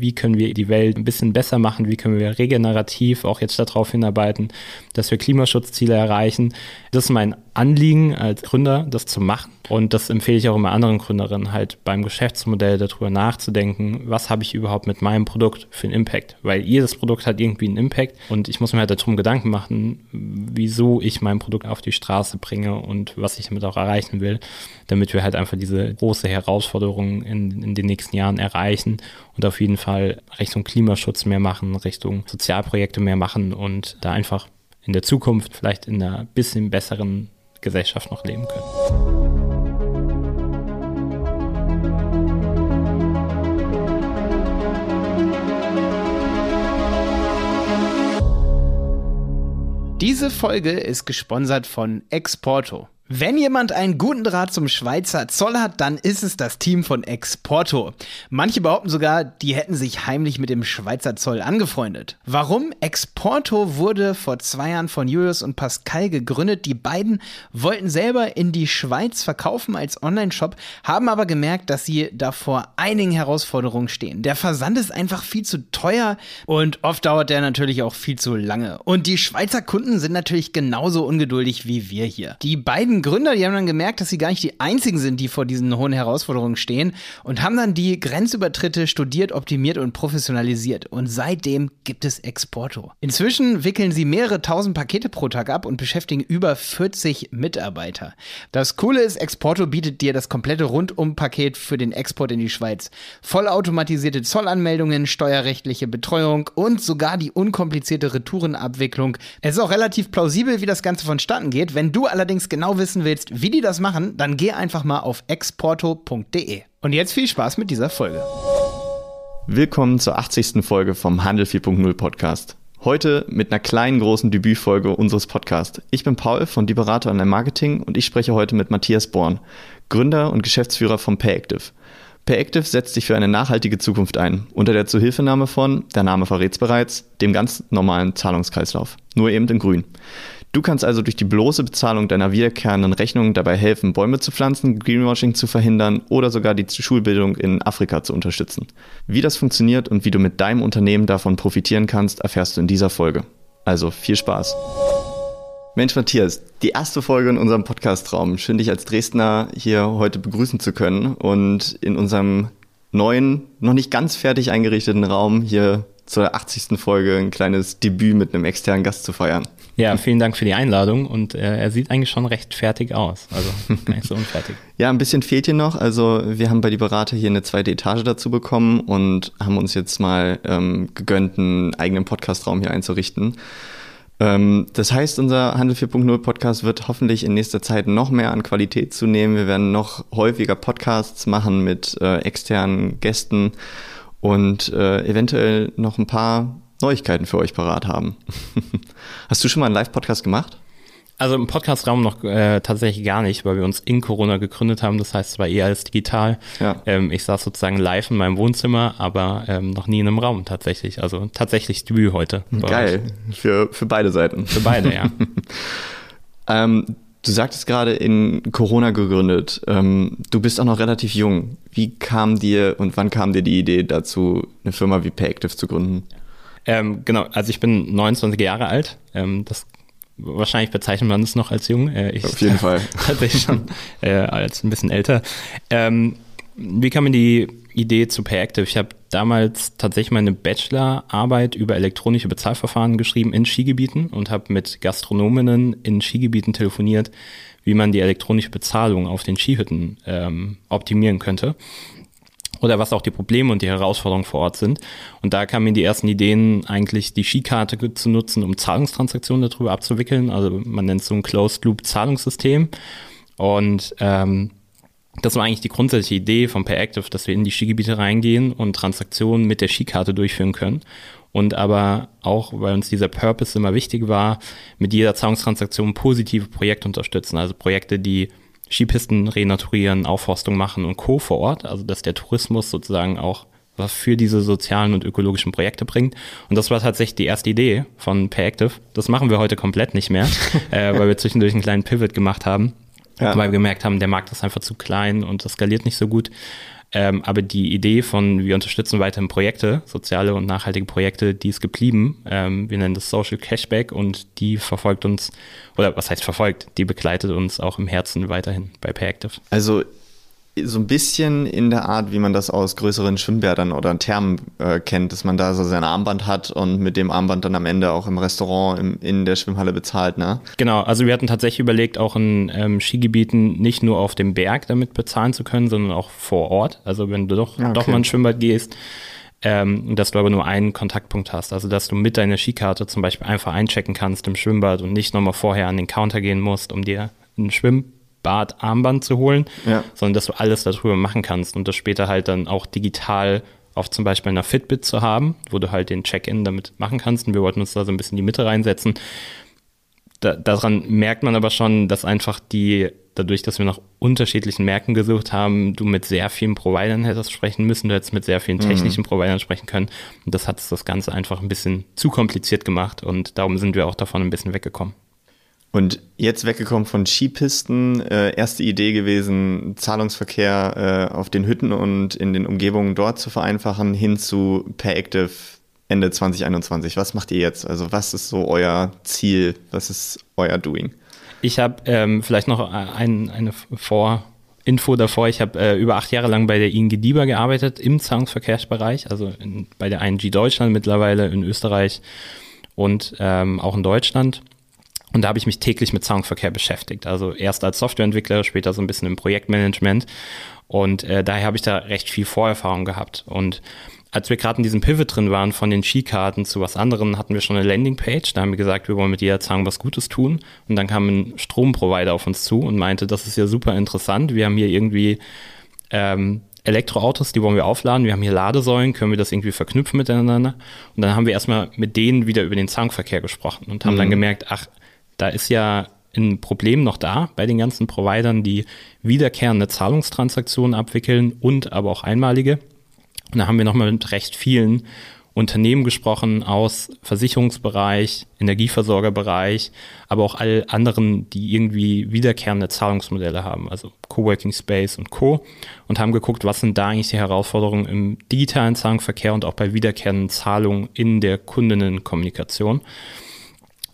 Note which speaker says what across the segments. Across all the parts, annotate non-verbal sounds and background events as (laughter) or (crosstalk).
Speaker 1: wie können wir die Welt ein bisschen besser machen, wie können wir regenerativ auch jetzt darauf hinarbeiten, dass wir Klimaschutzziele erreichen. Das ist mein Anliegen als Gründer, das zu machen. Und das empfehle ich auch immer anderen Gründerinnen, halt beim Geschäftsmodell darüber nachzudenken, was habe ich überhaupt mit meinem Produkt für einen Impact? Weil jedes Produkt hat irgendwie einen Impact und ich muss mir halt darum Gedanken machen, wieso ich mein Produkt auf die Straße bringe und was ich damit auch erreichen will, damit wir halt einfach diese große Herausforderung in, in den nächsten Jahren erreichen und auf jeden Fall Richtung Klimaschutz mehr machen, Richtung Sozialprojekte mehr machen und da einfach in der Zukunft vielleicht in einer bisschen besseren Gesellschaft noch leben können.
Speaker 2: Diese Folge ist gesponsert von Exporto. Wenn jemand einen guten Draht zum Schweizer Zoll hat, dann ist es das Team von Exporto. Manche behaupten sogar, die hätten sich heimlich mit dem Schweizer Zoll angefreundet. Warum? Exporto wurde vor zwei Jahren von Julius und Pascal gegründet. Die beiden wollten selber in die Schweiz verkaufen als Online-Shop, haben aber gemerkt, dass sie da vor einigen Herausforderungen stehen. Der Versand ist einfach viel zu teuer und oft dauert der natürlich auch viel zu lange. Und die Schweizer Kunden sind natürlich genauso ungeduldig wie wir hier. Die beiden beiden Gründer, die haben dann gemerkt, dass sie gar nicht die einzigen sind, die vor diesen hohen Herausforderungen stehen und haben dann die Grenzübertritte studiert, optimiert und professionalisiert. Und seitdem gibt es Exporto. Inzwischen wickeln sie mehrere tausend Pakete pro Tag ab und beschäftigen über 40 Mitarbeiter. Das Coole ist, Exporto bietet dir das komplette Rundum-Paket für den Export in die Schweiz. Vollautomatisierte Zollanmeldungen, steuerrechtliche Betreuung und sogar die unkomplizierte Retourenabwicklung. Es ist auch relativ plausibel, wie das Ganze vonstatten geht. Wenn du allerdings genau wissen wissen willst, wie die das machen, dann geh einfach mal auf exporto.de. Und jetzt viel Spaß mit dieser Folge.
Speaker 3: Willkommen zur 80. Folge vom Handel 4.0 Podcast. Heute mit einer kleinen großen Debütfolge unseres Podcasts. Ich bin Paul von Die Berater Online Marketing und ich spreche heute mit Matthias Born, Gründer und Geschäftsführer von Payactive. Payactive setzt sich für eine nachhaltige Zukunft ein, unter der Zuhilfenahme von, der Name verrät's bereits, dem ganz normalen Zahlungskreislauf. Nur eben in grün. Du kannst also durch die bloße Bezahlung deiner wiederkehrenden Rechnung dabei helfen, Bäume zu pflanzen, Greenwashing zu verhindern oder sogar die Schulbildung in Afrika zu unterstützen. Wie das funktioniert und wie du mit deinem Unternehmen davon profitieren kannst, erfährst du in dieser Folge. Also viel Spaß. Mensch, Matthias, die erste Folge in unserem Podcastraum. Schön, dich als Dresdner hier heute begrüßen zu können und in unserem neuen, noch nicht ganz fertig eingerichteten Raum hier zur 80. Folge ein kleines Debüt mit einem externen Gast zu feiern.
Speaker 1: Ja, vielen Dank für die Einladung und äh, er sieht eigentlich schon recht fertig aus, also gar nicht so unfertig. (laughs)
Speaker 3: ja, ein bisschen fehlt hier noch. Also wir haben bei die Berater hier eine zweite Etage dazu bekommen und haben uns jetzt mal ähm, gegönnt, einen eigenen Podcastraum hier einzurichten. Ähm, das heißt, unser Handel 4.0 Podcast wird hoffentlich in nächster Zeit noch mehr an Qualität zunehmen. Wir werden noch häufiger Podcasts machen mit äh, externen Gästen und äh, eventuell noch ein paar Neuigkeiten für euch parat haben. (laughs) Hast du schon mal einen Live-Podcast gemacht?
Speaker 1: Also im Podcastraum noch äh, tatsächlich gar nicht, weil wir uns in Corona gegründet haben. Das heißt zwar eher als digital. Ja. Ähm, ich saß sozusagen live in meinem Wohnzimmer, aber ähm, noch nie in einem Raum tatsächlich. Also tatsächlich Debüt heute.
Speaker 3: Geil. Für, für beide Seiten.
Speaker 1: Für beide, ja. (laughs)
Speaker 3: ähm, Du sagtest gerade in Corona gegründet. Ähm, du bist auch noch relativ jung. Wie kam dir und wann kam dir die Idee dazu, eine Firma wie Payactive zu gründen?
Speaker 1: Ähm, genau, also ich bin 29 Jahre alt. Ähm, das wahrscheinlich bezeichnet man es noch als jung.
Speaker 3: Äh, ich Auf jeden (laughs) Fall.
Speaker 1: Tatsächlich schon äh, als ein bisschen älter. Ähm, wie kam mir die Idee zu Payactive? Ich habe damals tatsächlich meine Bachelorarbeit über elektronische Bezahlverfahren geschrieben in Skigebieten und habe mit Gastronominnen in Skigebieten telefoniert, wie man die elektronische Bezahlung auf den Skihütten ähm, optimieren könnte oder was auch die Probleme und die Herausforderungen vor Ort sind. Und da kamen mir die ersten Ideen, eigentlich die Skikarte zu nutzen, um Zahlungstransaktionen darüber abzuwickeln. Also man nennt es so ein Closed-Loop-Zahlungssystem. Und ähm, das war eigentlich die grundsätzliche Idee von PayActive, dass wir in die Skigebiete reingehen und Transaktionen mit der Skikarte durchführen können. Und aber auch, weil uns dieser Purpose immer wichtig war, mit jeder Zahlungstransaktion positive Projekte unterstützen. Also Projekte, die Skipisten renaturieren, Aufforstung machen und Co. vor Ort. Also dass der Tourismus sozusagen auch was für diese sozialen und ökologischen Projekte bringt. Und das war tatsächlich die erste Idee von PayActive. Das machen wir heute komplett nicht mehr, (laughs) äh, weil wir zwischendurch einen kleinen Pivot gemacht haben ja. weil wir gemerkt haben, der Markt ist einfach zu klein und das skaliert nicht so gut. Ähm, aber die Idee von, wir unterstützen weiterhin Projekte, soziale und nachhaltige Projekte, die ist geblieben. Ähm, wir nennen das Social Cashback und die verfolgt uns, oder was heißt verfolgt, die begleitet uns auch im Herzen weiterhin bei Payactive.
Speaker 3: Also so ein bisschen in der Art, wie man das aus größeren Schwimmbädern oder Thermen äh, kennt, dass man da so sein Armband hat und mit dem Armband dann am Ende auch im Restaurant im, in der Schwimmhalle bezahlt, ne?
Speaker 1: Genau, also wir hatten tatsächlich überlegt, auch in ähm, Skigebieten nicht nur auf dem Berg damit bezahlen zu können, sondern auch vor Ort. Also wenn du doch, okay. doch mal ins Schwimmbad gehst, ähm, dass du aber nur einen Kontaktpunkt hast. Also dass du mit deiner Skikarte zum Beispiel einfach einchecken kannst im Schwimmbad und nicht nochmal vorher an den Counter gehen musst, um dir einen Schwimm Bart-Armband zu holen, ja. sondern dass du alles darüber machen kannst und das später halt dann auch digital auf zum Beispiel einer Fitbit zu haben, wo du halt den Check-in damit machen kannst. Und wir wollten uns da so ein bisschen die Mitte reinsetzen. Da, daran merkt man aber schon, dass einfach die, dadurch, dass wir nach unterschiedlichen Märkten gesucht haben, du mit sehr vielen Providern hättest sprechen müssen, du hättest mit sehr vielen mhm. technischen mhm. Providern sprechen können. Und das hat das Ganze einfach ein bisschen zu kompliziert gemacht und darum sind wir auch davon ein bisschen weggekommen.
Speaker 3: Und jetzt weggekommen von Skipisten, äh, erste Idee gewesen, Zahlungsverkehr äh, auf den Hütten und in den Umgebungen dort zu vereinfachen, hin zu Per-Active Ende 2021. Was macht ihr jetzt? Also was ist so euer Ziel? Was ist euer Doing?
Speaker 1: Ich habe ähm, vielleicht noch ein, eine Vorinfo davor. Ich habe äh, über acht Jahre lang bei der ING DIBA gearbeitet im Zahlungsverkehrsbereich, also in, bei der ING Deutschland mittlerweile, in Österreich und ähm, auch in Deutschland. Und da habe ich mich täglich mit Zahlungsverkehr beschäftigt. Also erst als Softwareentwickler, später so ein bisschen im Projektmanagement. Und äh, daher habe ich da recht viel Vorerfahrung gehabt. Und als wir gerade in diesem Pivot drin waren von den Skikarten zu was anderem, hatten wir schon eine Landingpage. Da haben wir gesagt, wir wollen mit jeder Zahlung was Gutes tun. Und dann kam ein Stromprovider auf uns zu und meinte, das ist ja super interessant. Wir haben hier irgendwie ähm, Elektroautos, die wollen wir aufladen. Wir haben hier Ladesäulen, können wir das irgendwie verknüpfen miteinander? Und dann haben wir erstmal mit denen wieder über den Zahlungsverkehr gesprochen und haben mhm. dann gemerkt, ach, da ist ja ein Problem noch da bei den ganzen Providern, die wiederkehrende Zahlungstransaktionen abwickeln und aber auch einmalige. Und da haben wir nochmal mit recht vielen Unternehmen gesprochen aus Versicherungsbereich, Energieversorgerbereich, aber auch all anderen, die irgendwie wiederkehrende Zahlungsmodelle haben, also Coworking Space und Co. Und haben geguckt, was sind da eigentlich die Herausforderungen im digitalen Zahlungsverkehr und auch bei wiederkehrenden Zahlungen in der Kundinnenkommunikation.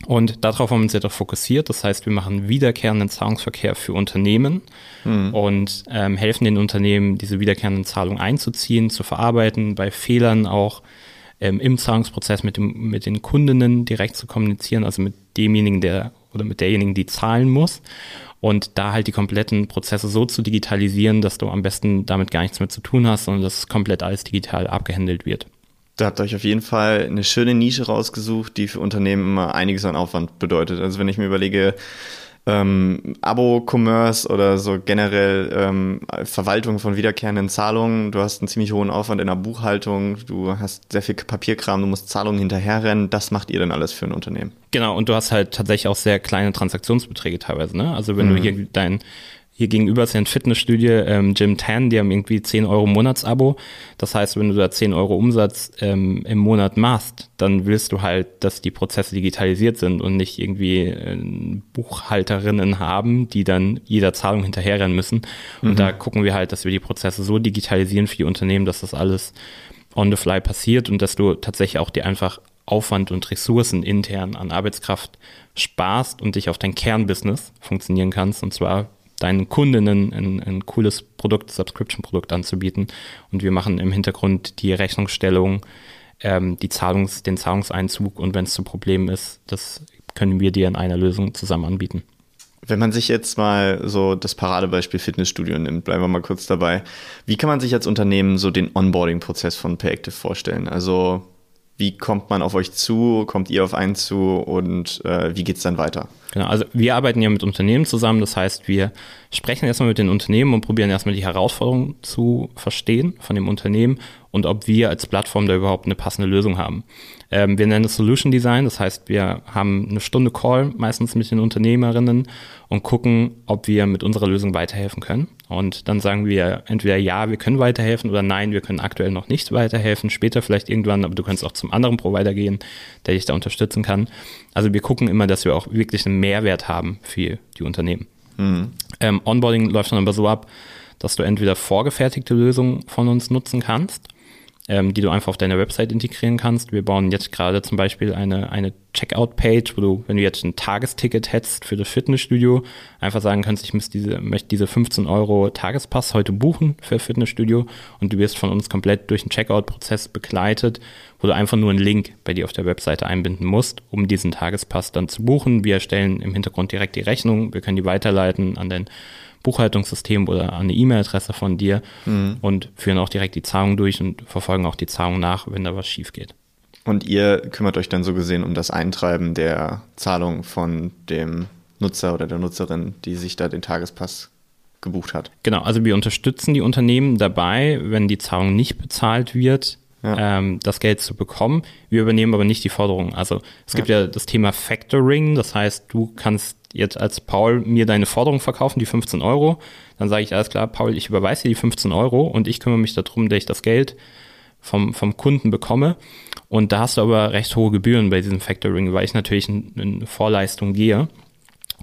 Speaker 1: Und darauf haben wir uns jetzt auch fokussiert. Das heißt, wir machen wiederkehrenden Zahlungsverkehr für Unternehmen mhm. und ähm, helfen den Unternehmen, diese wiederkehrenden Zahlungen einzuziehen, zu verarbeiten, bei Fehlern auch ähm, im Zahlungsprozess mit, dem, mit den Kundinnen direkt zu kommunizieren, also mit demjenigen, der oder mit derjenigen, die zahlen muss. Und da halt die kompletten Prozesse so zu digitalisieren, dass du am besten damit gar nichts mehr zu tun hast, sondern dass komplett alles digital abgehandelt wird.
Speaker 3: Da habt ihr euch auf jeden Fall eine schöne Nische rausgesucht, die für Unternehmen immer einiges an Aufwand bedeutet. Also wenn ich mir überlege, ähm, Abo-Commerce oder so generell ähm, Verwaltung von wiederkehrenden Zahlungen. Du hast einen ziemlich hohen Aufwand in der Buchhaltung, du hast sehr viel Papierkram, du musst Zahlungen hinterherrennen. Das macht ihr dann alles für ein Unternehmen.
Speaker 1: Genau, und du hast halt tatsächlich auch sehr kleine Transaktionsbeträge teilweise. Ne? Also wenn mhm. du hier dein hier gegenüber ist ja ein Fitnessstudio, ähm, Gym 10, die haben irgendwie 10 Euro Monatsabo. Das heißt, wenn du da 10 Euro Umsatz ähm, im Monat machst, dann willst du halt, dass die Prozesse digitalisiert sind und nicht irgendwie äh, Buchhalterinnen haben, die dann jeder Zahlung hinterherrennen müssen. Und mhm. da gucken wir halt, dass wir die Prozesse so digitalisieren für die Unternehmen, dass das alles on the fly passiert und dass du tatsächlich auch dir einfach Aufwand und Ressourcen intern an Arbeitskraft sparst und dich auf dein Kernbusiness funktionieren kannst. Und zwar deinen Kundinnen ein, ein cooles Produkt, Subscription-Produkt anzubieten. Und wir machen im Hintergrund die Rechnungsstellung, ähm, die Zahlungs-, den Zahlungseinzug und wenn es zu Problemen ist, das können wir dir in einer Lösung zusammen anbieten.
Speaker 3: Wenn man sich jetzt mal so das Paradebeispiel Fitnessstudio nimmt, bleiben wir mal kurz dabei. Wie kann man sich als Unternehmen so den Onboarding-Prozess von Payactive vorstellen? Also wie kommt man auf euch zu? Kommt ihr auf einen zu? Und äh, wie geht es dann weiter?
Speaker 1: Genau, also wir arbeiten ja mit Unternehmen zusammen. Das heißt, wir sprechen erstmal mit den Unternehmen und probieren erstmal die Herausforderungen zu verstehen von dem Unternehmen und ob wir als Plattform da überhaupt eine passende Lösung haben. Ähm, wir nennen es Solution Design, das heißt, wir haben eine Stunde Call meistens mit den Unternehmerinnen und gucken, ob wir mit unserer Lösung weiterhelfen können. Und dann sagen wir entweder ja, wir können weiterhelfen oder nein, wir können aktuell noch nicht weiterhelfen, später vielleicht irgendwann, aber du kannst auch zum anderen Provider gehen, der dich da unterstützen kann. Also wir gucken immer, dass wir auch wirklich einen Mehrwert haben für die Unternehmen. Mhm. Ähm, Onboarding läuft dann aber so ab, dass du entweder vorgefertigte Lösungen von uns nutzen kannst ähm, die du einfach auf deiner Website integrieren kannst. Wir bauen jetzt gerade zum Beispiel eine, eine Checkout-Page, wo du, wenn du jetzt ein Tagesticket hättest für das Fitnessstudio, einfach sagen kannst, ich diese, möchte diese 15 Euro Tagespass heute buchen für Fitnessstudio und du wirst von uns komplett durch den Checkout-Prozess begleitet, du einfach nur einen Link bei dir auf der Webseite einbinden musst, um diesen Tagespass dann zu buchen. Wir erstellen im Hintergrund direkt die Rechnung, wir können die weiterleiten an den Buchhaltungssystem oder eine E-Mail-Adresse von dir mhm. und führen auch direkt die Zahlung durch und verfolgen auch die Zahlung nach, wenn da was schief geht.
Speaker 3: Und ihr kümmert euch dann so gesehen um das Eintreiben der Zahlung von dem Nutzer oder der Nutzerin, die sich da den Tagespass gebucht hat.
Speaker 1: Genau, also wir unterstützen die Unternehmen dabei, wenn die Zahlung nicht bezahlt wird, ja. ähm, das Geld zu bekommen. Wir übernehmen aber nicht die Forderung. Also es gibt ja. ja das Thema Factoring, das heißt, du kannst jetzt als Paul mir deine Forderung verkaufen, die 15 Euro, dann sage ich alles klar, Paul, ich überweise dir die 15 Euro und ich kümmere mich darum, dass ich das Geld vom, vom Kunden bekomme. Und da hast du aber recht hohe Gebühren bei diesem Factoring, weil ich natürlich in, in Vorleistung gehe.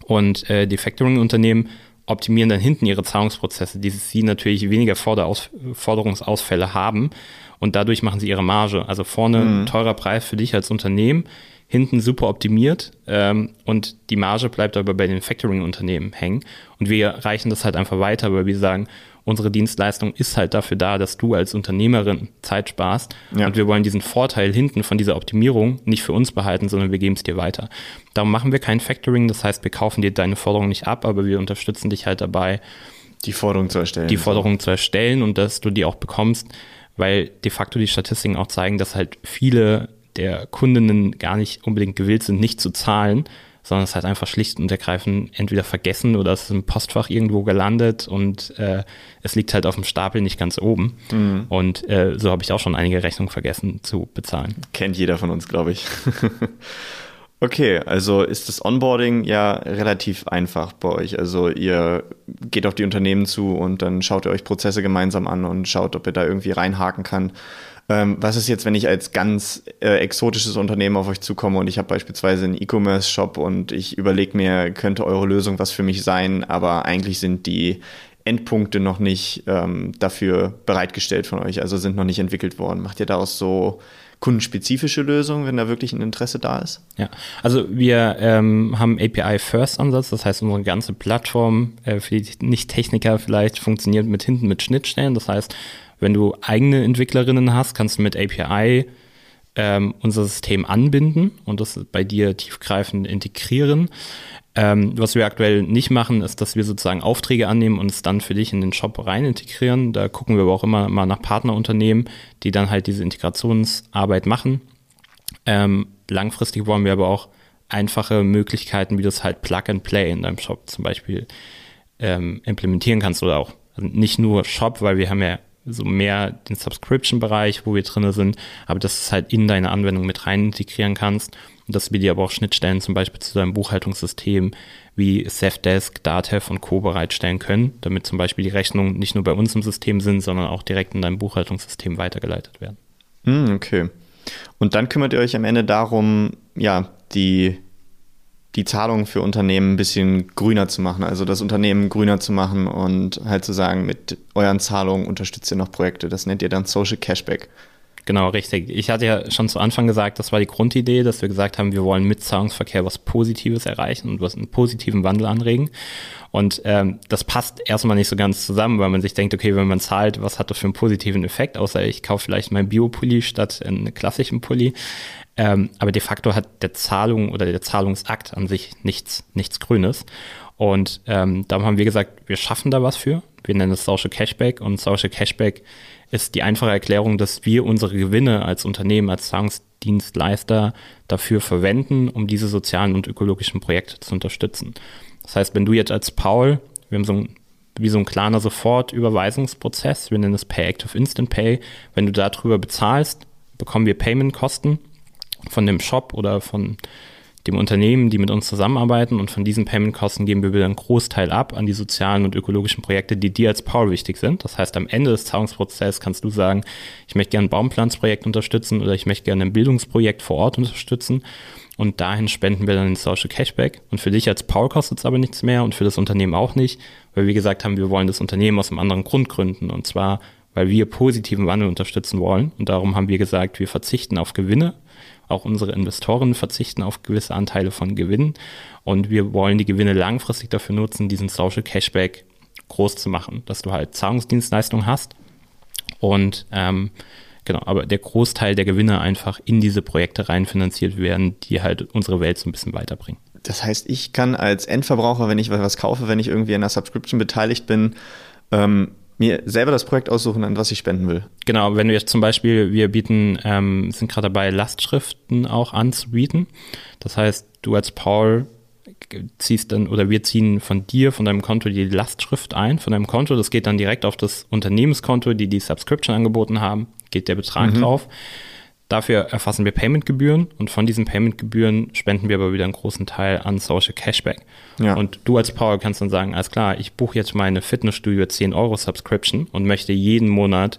Speaker 1: Und äh, die Factoring-Unternehmen optimieren dann hinten ihre Zahlungsprozesse, die sie natürlich weniger Forderaus Forderungsausfälle haben. Und dadurch machen sie ihre Marge. Also vorne mhm. teurer Preis für dich als Unternehmen, hinten super optimiert ähm, und die Marge bleibt aber bei den Factoring-Unternehmen hängen. Und wir reichen das halt einfach weiter, weil wir sagen, unsere Dienstleistung ist halt dafür da, dass du als Unternehmerin Zeit sparst. Ja. Und wir wollen diesen Vorteil hinten von dieser Optimierung nicht für uns behalten, sondern wir geben es dir weiter. Darum machen wir kein Factoring, das heißt, wir kaufen dir deine Forderung nicht ab, aber wir unterstützen dich halt dabei,
Speaker 3: die Forderung zu erstellen.
Speaker 1: Die Forderung zu erstellen und dass du die auch bekommst, weil de facto die Statistiken auch zeigen, dass halt viele der Kundinnen gar nicht unbedingt gewillt sind, nicht zu zahlen, sondern es halt einfach schlicht und ergreifend entweder vergessen oder es ist im Postfach irgendwo gelandet und äh, es liegt halt auf dem Stapel nicht ganz oben. Mhm. Und äh, so habe ich auch schon einige Rechnungen vergessen zu bezahlen.
Speaker 3: Kennt jeder von uns, glaube ich. (laughs) okay, also ist das Onboarding ja relativ einfach bei euch. Also ihr geht auf die Unternehmen zu und dann schaut ihr euch Prozesse gemeinsam an und schaut, ob ihr da irgendwie reinhaken kann. Ähm, was ist jetzt, wenn ich als ganz äh, exotisches Unternehmen auf euch zukomme und ich habe beispielsweise einen E-Commerce-Shop und ich überlege mir, könnte eure Lösung was für mich sein, aber eigentlich sind die Endpunkte noch nicht ähm, dafür bereitgestellt von euch, also sind noch nicht entwickelt worden. Macht ihr daraus so kundenspezifische Lösungen, wenn da wirklich ein Interesse da ist?
Speaker 1: Ja, also wir ähm, haben API-First-Ansatz, das heißt, unsere ganze Plattform äh, für die Nicht-Techniker vielleicht funktioniert mit hinten mit Schnittstellen. Das heißt, wenn du eigene Entwicklerinnen hast, kannst du mit API ähm, unser System anbinden und das bei dir tiefgreifend integrieren. Ähm, was wir aktuell nicht machen, ist, dass wir sozusagen Aufträge annehmen und es dann für dich in den Shop rein integrieren. Da gucken wir aber auch immer mal nach Partnerunternehmen, die dann halt diese Integrationsarbeit machen. Ähm, langfristig wollen wir aber auch einfache Möglichkeiten, wie du es halt Plug and Play in deinem Shop zum Beispiel ähm, implementieren kannst oder auch also nicht nur Shop, weil wir haben ja so mehr den Subscription-Bereich, wo wir drin sind, aber dass du es halt in deine Anwendung mit rein integrieren kannst und dass wir dir aber auch Schnittstellen zum Beispiel zu deinem Buchhaltungssystem wie Safdesk, Datev und Co. bereitstellen können, damit zum Beispiel die Rechnungen nicht nur bei uns im System sind, sondern auch direkt in deinem Buchhaltungssystem weitergeleitet werden.
Speaker 3: Hm, okay. Und dann kümmert ihr euch am Ende darum, ja, die die Zahlungen für Unternehmen ein bisschen grüner zu machen, also das Unternehmen grüner zu machen und halt zu sagen, mit euren Zahlungen unterstützt ihr noch Projekte. Das nennt ihr dann Social Cashback.
Speaker 1: Genau, richtig. Ich hatte ja schon zu Anfang gesagt, das war die Grundidee, dass wir gesagt haben, wir wollen mit Zahlungsverkehr was Positives erreichen und was einen positiven Wandel anregen. Und ähm, das passt erstmal nicht so ganz zusammen, weil man sich denkt, okay, wenn man zahlt, was hat das für einen positiven Effekt, außer ich kaufe vielleicht meinen Bio-Pulli statt einen klassischen Pulli. Ähm, aber de facto hat der Zahlung oder der Zahlungsakt an sich nichts, nichts Grünes. Und ähm, darum haben wir gesagt, wir schaffen da was für. Wir nennen es Social Cashback und Social Cashback ist die einfache Erklärung, dass wir unsere Gewinne als Unternehmen, als Zahlungsdienstleister dafür verwenden, um diese sozialen und ökologischen Projekte zu unterstützen. Das heißt, wenn du jetzt als Paul, wir haben so ein wie so ein kleiner Sofortüberweisungsprozess, wir nennen es Pay Active Instant Pay, wenn du darüber bezahlst, bekommen wir Payment-Kosten von dem Shop oder von dem Unternehmen, die mit uns zusammenarbeiten und von diesen Payment-Kosten geben wir wieder einen Großteil ab an die sozialen und ökologischen Projekte, die dir als Power wichtig sind. Das heißt, am Ende des Zahlungsprozesses kannst du sagen, ich möchte gerne ein Baumpflanzprojekt unterstützen oder ich möchte gerne ein Bildungsprojekt vor Ort unterstützen und dahin spenden wir dann den Social Cashback. Und für dich als Paul kostet es aber nichts mehr und für das Unternehmen auch nicht, weil wir gesagt haben, wir wollen das Unternehmen aus einem anderen Grund gründen. Und zwar, weil wir positiven Wandel unterstützen wollen. Und darum haben wir gesagt, wir verzichten auf Gewinne. Auch unsere Investoren verzichten auf gewisse Anteile von Gewinnen. Und wir wollen die Gewinne langfristig dafür nutzen, diesen Social Cashback groß zu machen, dass du halt Zahlungsdienstleistungen hast und ähm, Genau, aber der Großteil der Gewinne einfach in diese Projekte reinfinanziert werden, die halt unsere Welt so ein bisschen weiterbringen.
Speaker 3: Das heißt, ich kann als Endverbraucher, wenn ich was kaufe, wenn ich irgendwie an einer Subscription beteiligt bin, ähm, mir selber das Projekt aussuchen, an was ich spenden will.
Speaker 1: Genau, wenn wir jetzt zum Beispiel, wir bieten, ähm, sind gerade dabei, Lastschriften auch anzubieten. Das heißt, du als Paul ziehst dann oder wir ziehen von dir, von deinem Konto die Lastschrift ein, von deinem Konto. Das geht dann direkt auf das Unternehmenskonto, die die Subscription angeboten haben geht der Betrag mhm. drauf. Dafür erfassen wir Paymentgebühren und von diesen Paymentgebühren spenden wir aber wieder einen großen Teil an Social Cashback. Ja. Und du als Power kannst dann sagen, alles klar, ich buche jetzt meine Fitnessstudio 10 Euro Subscription und möchte jeden Monat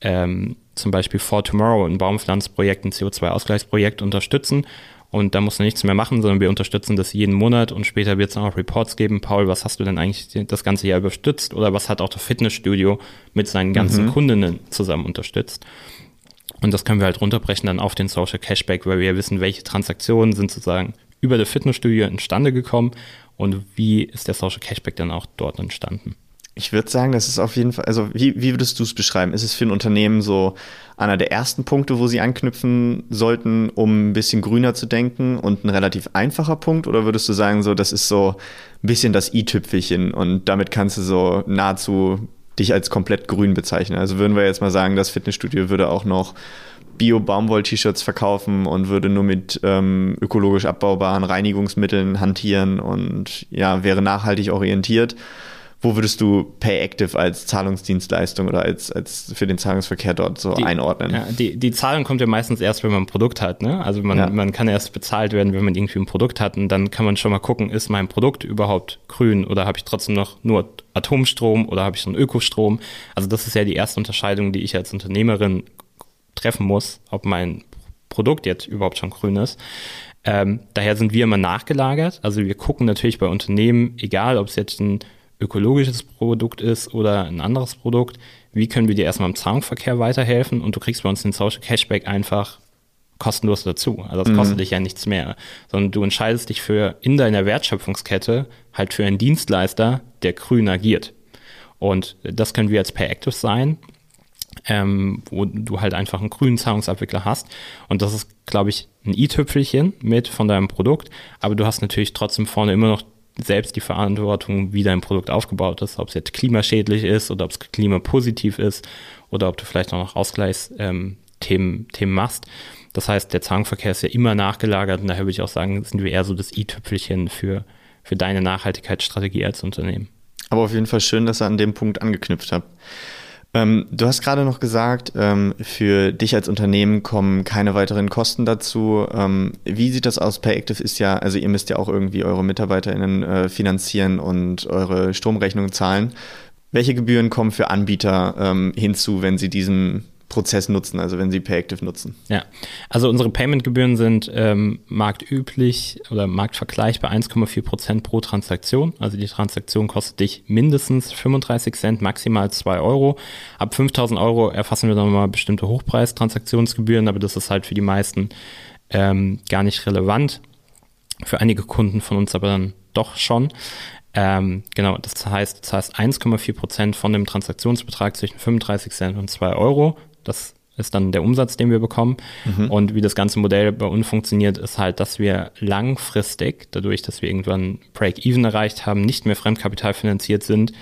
Speaker 1: ähm, zum Beispiel For Tomorrow, ein Baumpflanzprojekt, ein CO2-Ausgleichsprojekt unterstützen und da musst du nichts mehr machen, sondern wir unterstützen das jeden Monat und später wird es auch Reports geben. Paul, was hast du denn eigentlich das ganze Jahr überstützt? Oder was hat auch das Fitnessstudio mit seinen ganzen mhm. Kundinnen zusammen unterstützt? Und das können wir halt runterbrechen dann auf den Social Cashback, weil wir wissen, welche Transaktionen sind sozusagen über das Fitnessstudio entstande gekommen und wie ist der Social Cashback dann auch dort entstanden.
Speaker 3: Ich würde sagen, das ist auf jeden Fall, also wie, wie würdest du es beschreiben? Ist es für ein Unternehmen so einer der ersten Punkte, wo sie anknüpfen sollten, um ein bisschen grüner zu denken und ein relativ einfacher Punkt? Oder würdest du sagen, so, das ist so ein bisschen das i-Tüpfelchen und damit kannst du so nahezu dich als komplett grün bezeichnen? Also würden wir jetzt mal sagen, das Fitnessstudio würde auch noch Bio-Baumwoll-T-Shirts verkaufen und würde nur mit ähm, ökologisch abbaubaren Reinigungsmitteln hantieren und ja, wäre nachhaltig orientiert wo würdest du PayActive als Zahlungsdienstleistung oder als, als für den Zahlungsverkehr dort so
Speaker 1: die,
Speaker 3: einordnen?
Speaker 1: Ja, die, die Zahlung kommt ja meistens erst, wenn man ein Produkt hat. Ne? Also man, ja. man kann erst bezahlt werden, wenn man irgendwie ein Produkt hat und dann kann man schon mal gucken, ist mein Produkt überhaupt grün oder habe ich trotzdem noch nur Atomstrom oder habe ich so einen Ökostrom? Also das ist ja die erste Unterscheidung, die ich als Unternehmerin treffen muss, ob mein Produkt jetzt überhaupt schon grün ist. Ähm, daher sind wir immer nachgelagert. Also wir gucken natürlich bei Unternehmen, egal ob es jetzt ein ökologisches Produkt ist oder ein anderes Produkt, wie können wir dir erstmal im Zahlungsverkehr weiterhelfen und du kriegst bei uns den Social Cashback einfach kostenlos dazu. Also das mhm. kostet dich ja nichts mehr, sondern du entscheidest dich für in deiner Wertschöpfungskette halt für einen Dienstleister, der grün agiert. Und das können wir als PayActive sein, ähm, wo du halt einfach einen grünen Zahlungsabwickler hast. Und das ist, glaube ich, ein i-Tüpfelchen mit von deinem Produkt, aber du hast natürlich trotzdem vorne immer noch selbst die Verantwortung, wie dein Produkt aufgebaut ist, ob es jetzt klimaschädlich ist oder ob es klimapositiv ist oder ob du vielleicht auch noch Ausgleichsthemen ähm, Themen machst. Das heißt, der Zahlungsverkehr ist ja immer nachgelagert und daher würde ich auch sagen, sind wir eher so das i-Tüpfelchen für, für deine Nachhaltigkeitsstrategie als Unternehmen.
Speaker 3: Aber auf jeden Fall schön, dass ihr an dem Punkt angeknüpft habt. Ähm, du hast gerade noch gesagt, ähm, für dich als Unternehmen kommen keine weiteren Kosten dazu. Ähm, wie sieht das aus? PayActive ist ja, also ihr müsst ja auch irgendwie eure MitarbeiterInnen äh, finanzieren und eure Stromrechnung zahlen. Welche Gebühren kommen für Anbieter ähm, hinzu, wenn sie diesen Prozess nutzen, also wenn Sie PayActive nutzen.
Speaker 1: Ja, also unsere Payment-Gebühren sind ähm, marktüblich oder marktvergleichbar 1,4 Prozent pro Transaktion. Also die Transaktion kostet dich mindestens 35 Cent, maximal 2 Euro. Ab 5000 Euro erfassen wir dann nochmal bestimmte Hochpreistransaktionsgebühren, aber das ist halt für die meisten ähm, gar nicht relevant. Für einige Kunden von uns aber dann doch schon. Ähm, genau, das heißt, das heißt 1,4 Prozent von dem Transaktionsbetrag zwischen 35 Cent und 2 Euro das ist dann der Umsatz, den wir bekommen. Mhm. Und wie das ganze Modell bei uns funktioniert, ist halt, dass wir langfristig, dadurch, dass wir irgendwann Break-Even erreicht haben, nicht mehr Fremdkapital finanziert sind,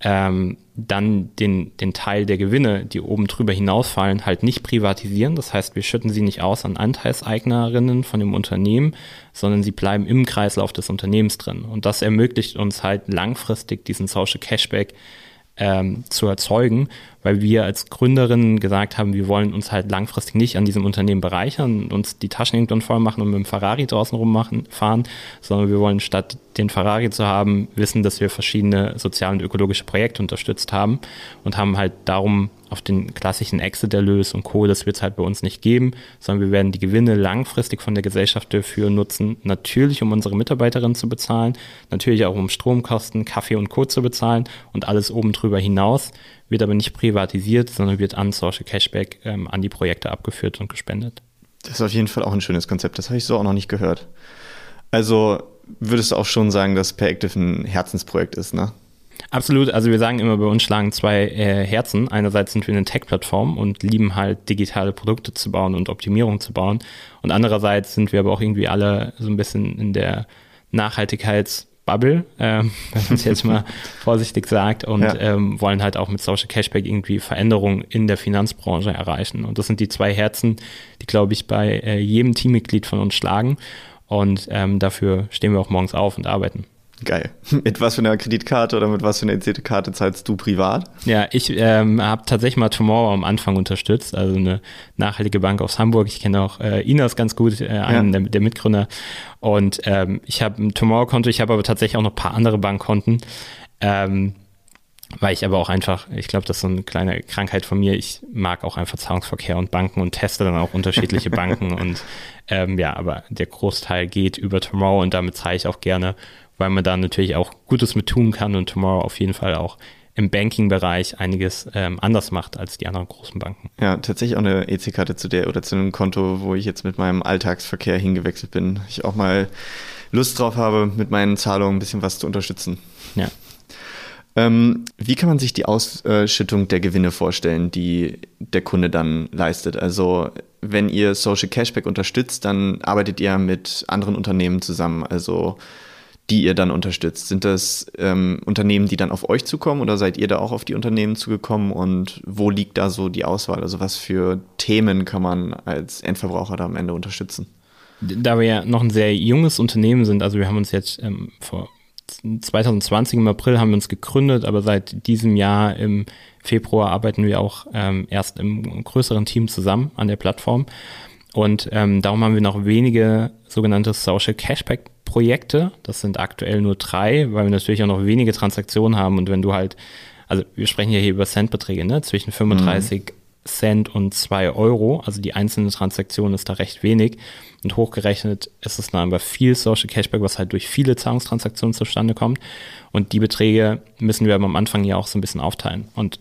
Speaker 1: ähm, dann den, den Teil der Gewinne, die oben drüber hinausfallen, halt nicht privatisieren. Das heißt, wir schütten sie nicht aus an Anteilseignerinnen von dem Unternehmen, sondern sie bleiben im Kreislauf des Unternehmens drin. Und das ermöglicht uns halt langfristig diesen Social Cashback ähm, zu erzeugen, weil wir als Gründerinnen gesagt haben, wir wollen uns halt langfristig nicht an diesem Unternehmen bereichern und uns die Taschen irgendwann voll machen und mit dem Ferrari draußen rummachen, fahren, sondern wir wollen statt den Ferrari zu haben, wissen, dass wir verschiedene soziale und ökologische Projekte unterstützt haben und haben halt darum auf den klassischen Exit-Erlös und Co., das wird es halt bei uns nicht geben, sondern wir werden die Gewinne langfristig von der Gesellschaft dafür nutzen, natürlich um unsere Mitarbeiterinnen zu bezahlen, natürlich auch um Stromkosten, Kaffee und Co. zu bezahlen und alles oben drüber hinaus, wird aber nicht privatisiert, sondern wird an Social Cashback ähm, an die Projekte abgeführt und gespendet.
Speaker 3: Das ist auf jeden Fall auch ein schönes Konzept, das habe ich so auch noch nicht gehört. Also würdest du auch schon sagen, dass Peractive ein Herzensprojekt ist, ne?
Speaker 1: Absolut, also wir sagen immer, bei uns schlagen zwei äh, Herzen. Einerseits sind wir eine Tech-Plattform und lieben halt digitale Produkte zu bauen und Optimierung zu bauen. Und andererseits sind wir aber auch irgendwie alle so ein bisschen in der Nachhaltigkeitsbubble, äh, (laughs) wenn man es jetzt mal vorsichtig sagt, und ja. ähm, wollen halt auch mit Social Cashback irgendwie Veränderungen in der Finanzbranche erreichen. Und das sind die zwei Herzen, die, glaube ich, bei äh, jedem Teammitglied von uns schlagen. Und ähm, dafür stehen wir auch morgens auf und arbeiten.
Speaker 3: Geil. (laughs) Mit was für einer Kreditkarte oder mit was für einer EC-Karte zahlst du privat?
Speaker 1: Ja, ich ähm, habe tatsächlich mal Tomorrow am Anfang unterstützt, also eine nachhaltige Bank aus Hamburg. Ich kenne auch äh, Inas ganz gut, äh, einen ja. der, der, Mitgründer. Und ähm, ich habe ein Tomorrow-Konto, ich habe aber tatsächlich auch noch ein paar andere Bankkonten. Ähm, weil ich aber auch einfach, ich glaube, das ist so eine kleine Krankheit von mir. Ich mag auch einfach Zahlungsverkehr und Banken und teste dann auch unterschiedliche (laughs) Banken und ähm, ja, aber der Großteil geht über Tomorrow und damit zahle ich auch gerne weil man da natürlich auch Gutes mit tun kann und Tomorrow auf jeden Fall auch im Banking-Bereich einiges ähm, anders macht als die anderen großen Banken.
Speaker 3: Ja, tatsächlich auch eine EC-Karte zu der oder zu einem Konto, wo ich jetzt mit meinem Alltagsverkehr hingewechselt bin. Ich auch mal Lust drauf habe, mit meinen Zahlungen ein bisschen was zu unterstützen.
Speaker 1: Ja.
Speaker 3: Ähm, wie kann man sich die Ausschüttung der Gewinne vorstellen, die der Kunde dann leistet? Also wenn ihr Social Cashback unterstützt, dann arbeitet ihr mit anderen Unternehmen zusammen. Also die ihr dann unterstützt? Sind das ähm, Unternehmen, die dann auf euch zukommen oder seid ihr da auch auf die Unternehmen zugekommen und wo liegt da so die Auswahl? Also was für Themen kann man als Endverbraucher da am Ende unterstützen?
Speaker 1: Da wir ja noch ein sehr junges Unternehmen sind, also wir haben uns jetzt ähm, vor 2020 im April haben wir uns gegründet, aber seit diesem Jahr im Februar arbeiten wir auch ähm, erst im größeren Team zusammen an der Plattform. Und ähm, darum haben wir noch wenige sogenannte Social Cashback Projekte. Das sind aktuell nur drei, weil wir natürlich auch noch wenige Transaktionen haben. Und wenn du halt, also wir sprechen ja hier über Centbeträge, ne? Zwischen 35 mhm. Cent und 2 Euro. Also die einzelne Transaktion ist da recht wenig. Und hochgerechnet ist es dann aber viel Social Cashback, was halt durch viele Zahlungstransaktionen zustande kommt. Und die Beträge müssen wir aber am Anfang ja auch so ein bisschen aufteilen. Und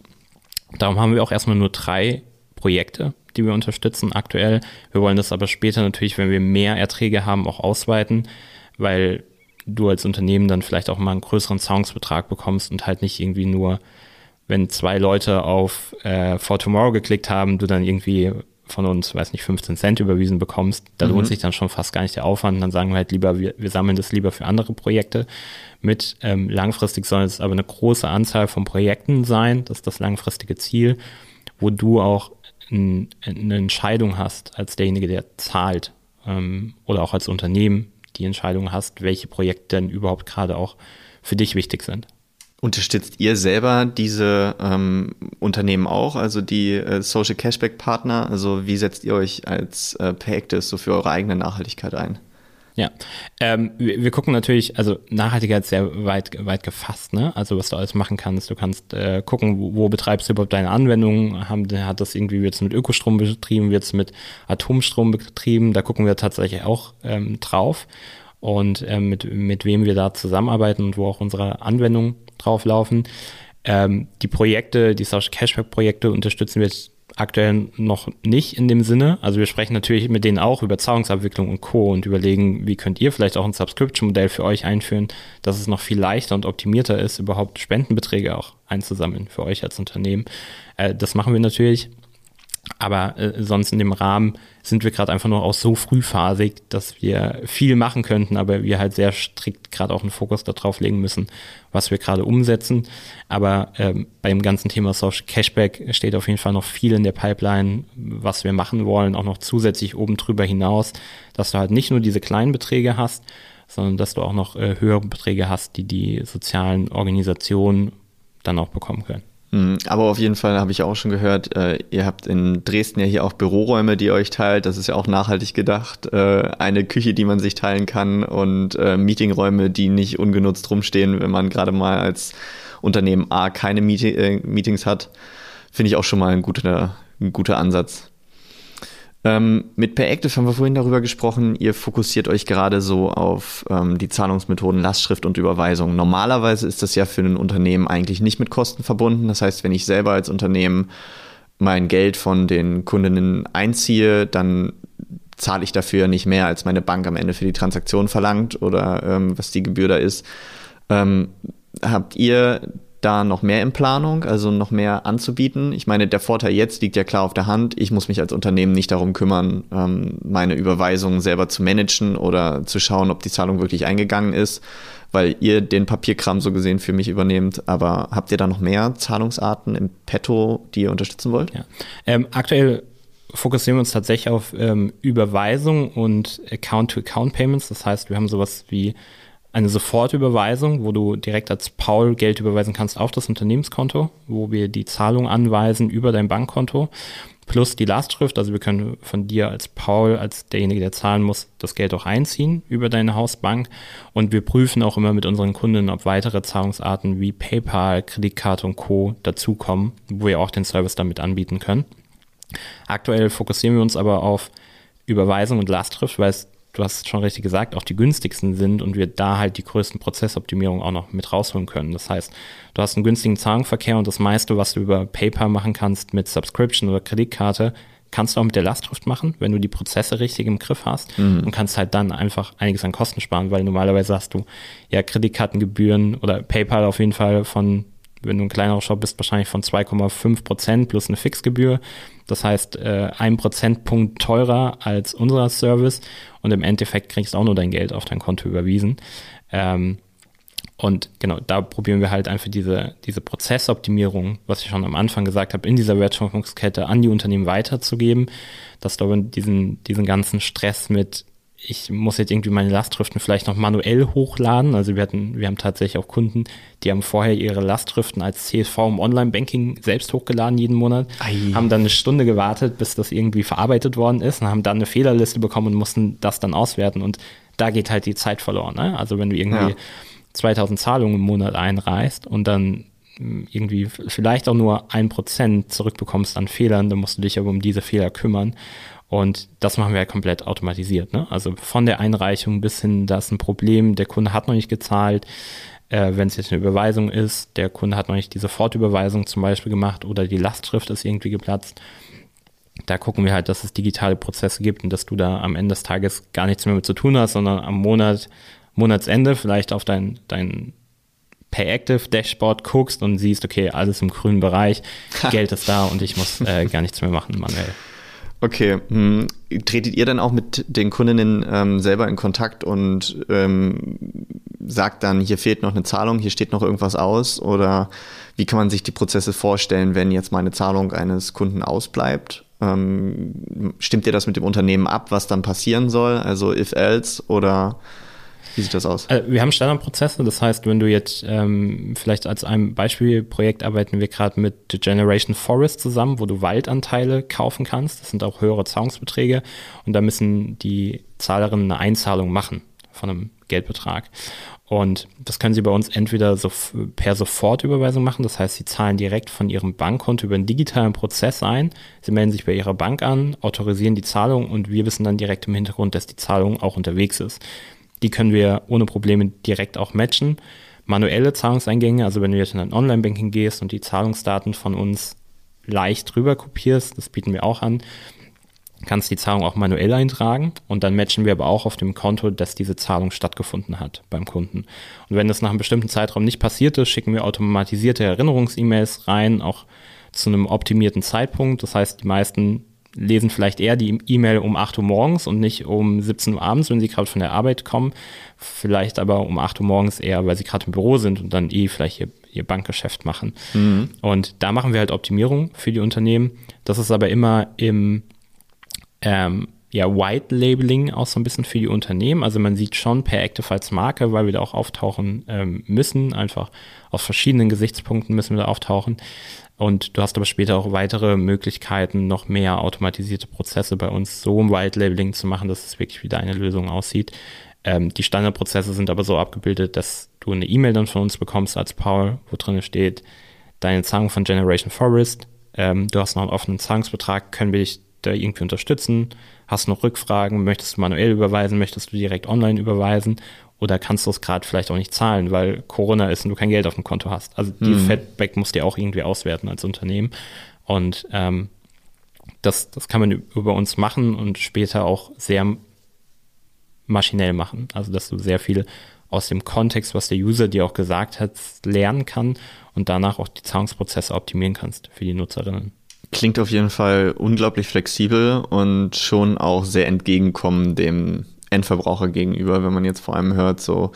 Speaker 1: darum haben wir auch erstmal nur drei Projekte, die wir unterstützen aktuell. Wir wollen das aber später natürlich, wenn wir mehr Erträge haben, auch ausweiten, weil du als Unternehmen dann vielleicht auch mal einen größeren Zahlungsbetrag bekommst und halt nicht irgendwie nur, wenn zwei Leute auf äh, For Tomorrow geklickt haben, du dann irgendwie von uns, weiß nicht, 15 Cent überwiesen bekommst, da mhm. lohnt sich dann schon fast gar nicht der Aufwand. Dann sagen wir halt lieber, wir, wir sammeln das lieber für andere Projekte mit. Ähm, langfristig soll es aber eine große Anzahl von Projekten sein, das ist das langfristige Ziel, wo du auch eine Entscheidung hast als derjenige, der zahlt ähm, oder auch als Unternehmen die Entscheidung hast, welche Projekte denn überhaupt gerade auch für dich wichtig sind.
Speaker 3: Unterstützt ihr selber diese ähm, Unternehmen auch, also die äh, Social Cashback Partner? Also wie setzt ihr euch als äh, Payactive so für eure eigene Nachhaltigkeit ein?
Speaker 1: Ja, ähm, wir, gucken natürlich, also Nachhaltigkeit ist sehr weit, weit gefasst, ne? Also was du alles machen kannst. Du kannst äh, gucken, wo, wo betreibst du überhaupt deine Anwendungen? Haben, hat das irgendwie, wird es mit Ökostrom betrieben, wird es mit Atomstrom betrieben? Da gucken wir tatsächlich auch ähm, drauf und ähm, mit, mit wem wir da zusammenarbeiten und wo auch unsere Anwendungen drauf laufen. Ähm, die Projekte, die Social Cashback Projekte unterstützen wir jetzt aktuell noch nicht in dem Sinne. Also wir sprechen natürlich mit denen auch über Zahlungsabwicklung und Co. und überlegen, wie könnt ihr vielleicht auch ein Subscription-Modell für euch einführen, dass es noch viel leichter und optimierter ist, überhaupt Spendenbeträge auch einzusammeln für euch als Unternehmen. Äh, das machen wir natürlich. Aber äh, sonst in dem Rahmen sind wir gerade einfach nur auch so frühphasig, dass wir viel machen könnten, aber wir halt sehr strikt gerade auch einen Fokus darauf legen müssen, was wir gerade umsetzen. Aber ähm, beim ganzen Thema Social Cashback steht auf jeden Fall noch viel in der Pipeline, was wir machen wollen, auch noch zusätzlich oben drüber hinaus, dass du halt nicht nur diese kleinen Beträge hast, sondern dass du auch noch äh, höhere Beträge hast, die die sozialen Organisationen dann auch bekommen können.
Speaker 3: Mhm, aber auf jeden Fall habe ich auch schon gehört, äh, ihr habt in Dresden ja hier auch Büroräume, die ihr euch teilt. Das ist ja auch nachhaltig gedacht. Äh, eine Küche, die man sich teilen kann und äh, Meetingräume, die nicht ungenutzt rumstehen, wenn man gerade mal als Unternehmen A keine Meeting, Meetings hat. Finde ich auch schon mal ein guter, ein guter Ansatz. Ähm, mit PayActive haben wir vorhin darüber gesprochen, ihr fokussiert euch gerade so auf ähm, die Zahlungsmethoden Lastschrift und Überweisung. Normalerweise ist das ja für ein Unternehmen eigentlich nicht mit Kosten verbunden. Das heißt, wenn ich selber als Unternehmen mein Geld von den Kundinnen einziehe, dann zahle ich dafür nicht mehr, als meine Bank am Ende für die Transaktion verlangt oder ähm, was die Gebühr da ist. Ähm, habt ihr da noch mehr in Planung, also noch mehr anzubieten? Ich meine, der Vorteil jetzt liegt ja klar auf der Hand. Ich muss mich als Unternehmen nicht darum kümmern, ähm, meine Überweisungen selber zu managen oder zu schauen, ob die Zahlung wirklich eingegangen ist, weil ihr den Papierkram so gesehen für mich übernehmt. Aber habt ihr da noch mehr Zahlungsarten im Petto, die ihr unterstützen wollt?
Speaker 1: Ja. Ähm, aktuell fokussieren wir uns tatsächlich auf ähm, Überweisung und Account-to-Account-Payments. Das heißt, wir haben sowas wie eine Sofortüberweisung, wo du direkt als Paul Geld überweisen kannst auf das Unternehmenskonto, wo wir die Zahlung anweisen über dein Bankkonto, plus die Lastschrift. Also wir können von dir als Paul, als derjenige, der zahlen muss, das Geld auch einziehen über deine Hausbank. Und wir prüfen auch immer mit unseren Kunden, ob weitere Zahlungsarten wie PayPal, Kreditkarte und Co. dazukommen, wo wir auch den Service damit anbieten können. Aktuell fokussieren wir uns aber auf Überweisung und Lastschrift, weil es du hast es schon richtig gesagt, auch die günstigsten sind und wir da halt die größten Prozessoptimierungen auch noch mit rausholen können. Das heißt, du hast einen günstigen Zahlungsverkehr und das meiste, was du über PayPal machen kannst mit Subscription oder Kreditkarte, kannst du auch mit der Lastschrift machen, wenn du die Prozesse richtig im Griff hast mhm. und kannst halt dann einfach einiges an Kosten sparen, weil normalerweise hast du ja Kreditkartengebühren oder PayPal auf jeden Fall von wenn du ein kleinerer Shop bist, wahrscheinlich von 2,5 Prozent plus eine Fixgebühr. Das heißt, äh, ein Prozentpunkt teurer als unser Service und im Endeffekt kriegst du auch nur dein Geld auf dein Konto überwiesen. Ähm, und genau, da probieren wir halt einfach diese, diese Prozessoptimierung, was ich schon am Anfang gesagt habe, in dieser Wertschöpfungskette an die Unternehmen weiterzugeben, dass du diesen, diesen ganzen Stress mit ich muss jetzt irgendwie meine Lastschriften vielleicht noch manuell hochladen. Also wir hatten, wir haben tatsächlich auch Kunden, die haben vorher ihre Lastschriften als CSV im Online-Banking selbst hochgeladen jeden Monat, Ei. haben dann eine Stunde gewartet, bis das irgendwie verarbeitet worden ist und haben dann eine Fehlerliste bekommen und mussten das dann auswerten. Und da geht halt die Zeit verloren. Ne? Also wenn du irgendwie ja. 2000 Zahlungen im Monat einreißt und dann hm, irgendwie vielleicht auch nur ein Prozent zurückbekommst an Fehlern, dann musst du dich aber um diese Fehler kümmern. Und das machen wir ja komplett automatisiert. Ne? Also von der Einreichung bis hin, da ist ein Problem, der Kunde hat noch nicht gezahlt. Äh, Wenn es jetzt eine Überweisung ist, der Kunde hat noch nicht die Sofortüberweisung zum Beispiel gemacht oder die Lastschrift ist irgendwie geplatzt. Da gucken wir halt, dass es digitale Prozesse gibt und dass du da am Ende des Tages gar nichts mehr mit zu tun hast, sondern am Monat, Monatsende vielleicht auf dein, dein Payactive Dashboard guckst und siehst, okay, alles im grünen Bereich, (laughs) Geld ist da und ich muss äh, gar nichts mehr machen manuell.
Speaker 3: Okay. Hm. Tretet ihr dann auch mit den Kundinnen ähm, selber in Kontakt und ähm, sagt dann, hier fehlt noch eine Zahlung, hier steht noch irgendwas aus? Oder wie kann man sich die Prozesse vorstellen, wenn jetzt mal eine Zahlung eines Kunden ausbleibt? Ähm, stimmt ihr das mit dem Unternehmen ab, was dann passieren soll? Also if else oder wie sieht das aus?
Speaker 1: Äh, wir haben Standardprozesse, das heißt, wenn du jetzt ähm, vielleicht als ein Beispielprojekt arbeiten wir gerade mit The Generation Forest zusammen, wo du Waldanteile kaufen kannst. Das sind auch höhere Zahlungsbeträge und da müssen die Zahlerinnen eine Einzahlung machen von einem Geldbetrag. Und das können Sie bei uns entweder so per Sofortüberweisung machen, das heißt, Sie zahlen direkt von Ihrem Bankkonto über einen digitalen Prozess ein. Sie melden sich bei Ihrer Bank an, autorisieren die Zahlung und wir wissen dann direkt im Hintergrund, dass die Zahlung auch unterwegs ist. Die können wir ohne Probleme direkt auch matchen. Manuelle Zahlungseingänge, also wenn du jetzt in ein Online-Banking gehst und die Zahlungsdaten von uns leicht rüber kopierst, das bieten wir auch an, kannst die Zahlung auch manuell eintragen und dann matchen wir aber auch auf dem Konto, dass diese Zahlung stattgefunden hat beim Kunden. Und wenn das nach einem bestimmten Zeitraum nicht passiert ist, schicken wir automatisierte Erinnerungs-E-Mails rein, auch zu einem optimierten Zeitpunkt. Das heißt, die meisten lesen vielleicht eher die E-Mail um 8 Uhr morgens und nicht um 17 Uhr abends, wenn sie gerade von der Arbeit kommen. Vielleicht aber um 8 Uhr morgens eher, weil sie gerade im Büro sind und dann eh vielleicht ihr, ihr Bankgeschäft machen. Mhm. Und da machen wir halt Optimierung für die Unternehmen. Das ist aber immer im, ähm, ja, White Labeling auch so ein bisschen für die Unternehmen. Also man sieht schon per Active als Marke, weil wir da auch auftauchen ähm, müssen. Einfach aus verschiedenen Gesichtspunkten müssen wir da auftauchen. Und du hast aber später auch weitere Möglichkeiten, noch mehr automatisierte Prozesse bei uns so im White Labeling zu machen, dass es wirklich wie deine Lösung aussieht. Ähm, die Standardprozesse sind aber so abgebildet, dass du eine E-Mail dann von uns bekommst als Paul, wo drin steht, deine Zahlung von Generation Forest. Ähm, du hast noch einen offenen Zahlungsbetrag, können wir dich da irgendwie unterstützen? Hast noch Rückfragen? Möchtest du manuell überweisen? Möchtest du direkt online überweisen? Oder kannst du es gerade vielleicht auch nicht zahlen, weil Corona ist und du kein Geld auf dem Konto hast? Also die mhm. Feedback musst du ja auch irgendwie auswerten als Unternehmen. Und ähm, das, das kann man über uns machen und später auch sehr maschinell machen. Also dass du sehr viel aus dem Kontext, was der User dir auch gesagt hat, lernen kann und danach auch die Zahlungsprozesse optimieren kannst für die Nutzerinnen.
Speaker 3: Klingt auf jeden Fall unglaublich flexibel und schon auch sehr entgegenkommen dem Endverbraucher gegenüber, wenn man jetzt vor allem hört, so,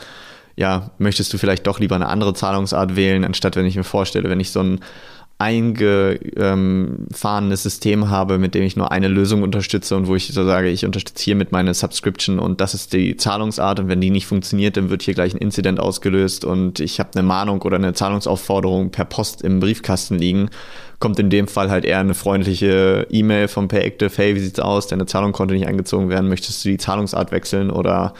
Speaker 3: ja, möchtest du vielleicht doch lieber eine andere Zahlungsart wählen, anstatt wenn ich mir vorstelle, wenn ich so ein eingefahrenes System habe, mit dem ich nur eine Lösung unterstütze und wo ich so sage, ich unterstütze hier mit meiner Subscription und das ist die Zahlungsart und wenn die nicht funktioniert, dann wird hier gleich ein Incident ausgelöst und ich habe eine Mahnung oder eine Zahlungsaufforderung per Post im Briefkasten liegen, kommt in dem Fall halt eher eine freundliche E-Mail vom Payactive, hey, wie sieht's aus, deine Zahlung konnte nicht eingezogen werden, möchtest du die Zahlungsart wechseln oder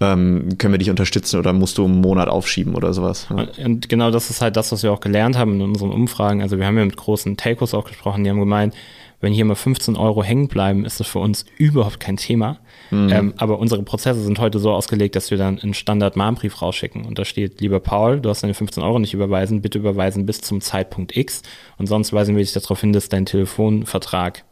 Speaker 3: ähm, können wir dich unterstützen oder musst du einen Monat aufschieben oder sowas.
Speaker 1: Ja. Und genau das ist halt das, was wir auch gelernt haben in unseren Umfragen. Also wir haben ja mit großen Telcos auch gesprochen, die haben gemeint, wenn hier mal 15 Euro hängen bleiben, ist das für uns überhaupt kein Thema. Mhm. Ähm, aber unsere Prozesse sind heute so ausgelegt, dass wir dann einen Standard-Mahnbrief rausschicken. Und da steht, lieber Paul, du hast deine 15 Euro nicht überweisen, bitte überweisen bis zum Zeitpunkt X. Und sonst weisen wir dich darauf hin, dass dein Telefonvertrag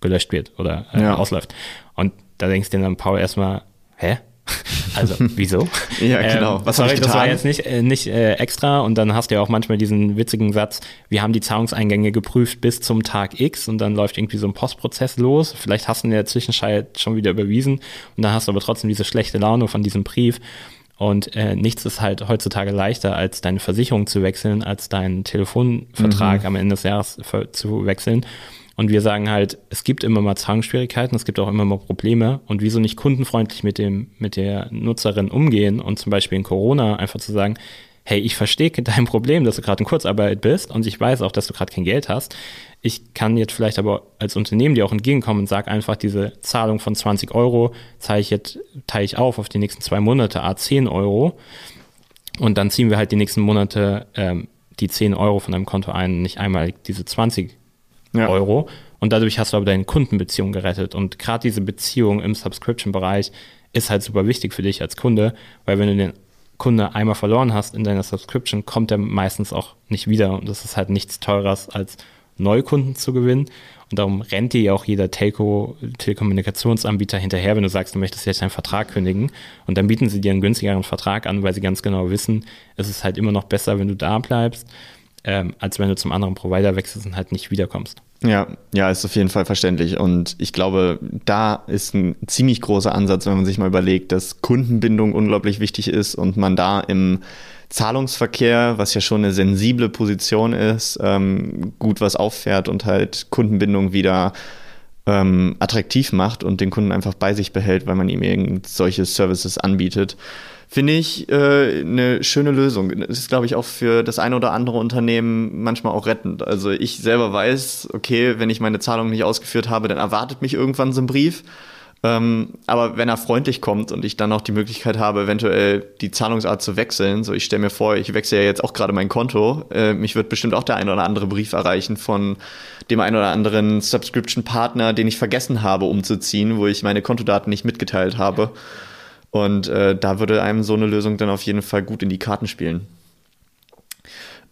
Speaker 1: gelöscht wird oder äh, ja. ausläuft. Und da denkst du dir dann, Paul, erstmal, hä? (laughs) Also, wieso? (laughs)
Speaker 3: ja, genau.
Speaker 1: Ähm, Was sorry, das war jetzt nicht, äh, nicht äh, extra. Und dann hast du ja auch manchmal diesen witzigen Satz, wir haben die Zahlungseingänge geprüft bis zum Tag X und dann läuft irgendwie so ein Postprozess los. Vielleicht hast du in der Zwischenzeit schon wieder überwiesen und dann hast du aber trotzdem diese schlechte Laune von diesem Brief. Und äh, nichts ist halt heutzutage leichter, als deine Versicherung zu wechseln, als deinen Telefonvertrag mhm. am Ende des Jahres zu wechseln. Und wir sagen halt, es gibt immer mal Zahlungsschwierigkeiten, es gibt auch immer mal Probleme. Und wieso nicht kundenfreundlich mit dem, mit der Nutzerin umgehen und zum Beispiel in Corona einfach zu sagen, hey, ich verstehe (laughs) dein Problem, dass du gerade in Kurzarbeit bist und ich weiß auch, dass du gerade kein Geld hast. Ich kann jetzt vielleicht aber als Unternehmen dir auch entgegenkommen und sage einfach, diese Zahlung von 20 Euro zahle ich jetzt, teile ich auf auf die nächsten zwei Monate, a 10 Euro. Und dann ziehen wir halt die nächsten Monate ähm, die 10 Euro von deinem Konto ein, nicht einmal diese 20 ja. Euro. Und dadurch hast du aber deine Kundenbeziehung gerettet. Und gerade diese Beziehung im Subscription-Bereich ist halt super wichtig für dich als Kunde, weil wenn du den Kunde einmal verloren hast in deiner Subscription, kommt er meistens auch nicht wieder. Und das ist halt nichts teureres als Neukunden zu gewinnen. Und darum rennt dir ja auch jeder Telco, Telekommunikationsanbieter hinterher, wenn du sagst, du möchtest jetzt deinen Vertrag kündigen. Und dann bieten sie dir einen günstigeren Vertrag an, weil sie ganz genau wissen, es ist halt immer noch besser, wenn du da bleibst ähm, als wenn du zum anderen Provider wechselst und halt nicht wiederkommst.
Speaker 3: Ja, ja, ist auf jeden Fall verständlich. Und ich glaube, da ist ein ziemlich großer Ansatz, wenn man sich mal überlegt, dass Kundenbindung unglaublich wichtig ist und man da im Zahlungsverkehr, was ja schon eine sensible Position ist, ähm, gut was auffährt und halt Kundenbindung wieder ähm, attraktiv macht und den Kunden einfach bei sich behält, weil man ihm irgend solche Services anbietet. Finde ich äh, eine schöne Lösung. Das ist, glaube ich, auch für das eine oder andere Unternehmen manchmal auch rettend. Also ich selber weiß, okay, wenn ich meine Zahlung nicht ausgeführt habe, dann erwartet mich irgendwann so ein Brief. Ähm, aber wenn er freundlich kommt und ich dann auch die Möglichkeit habe, eventuell die Zahlungsart zu wechseln, so ich stelle mir vor, ich wechsle ja jetzt auch gerade mein Konto, äh, mich wird bestimmt auch der ein oder andere Brief erreichen von dem ein oder anderen Subscription-Partner, den ich vergessen habe umzuziehen, wo ich meine Kontodaten nicht mitgeteilt habe. Und äh, da würde einem so eine Lösung dann auf jeden Fall gut in die Karten spielen.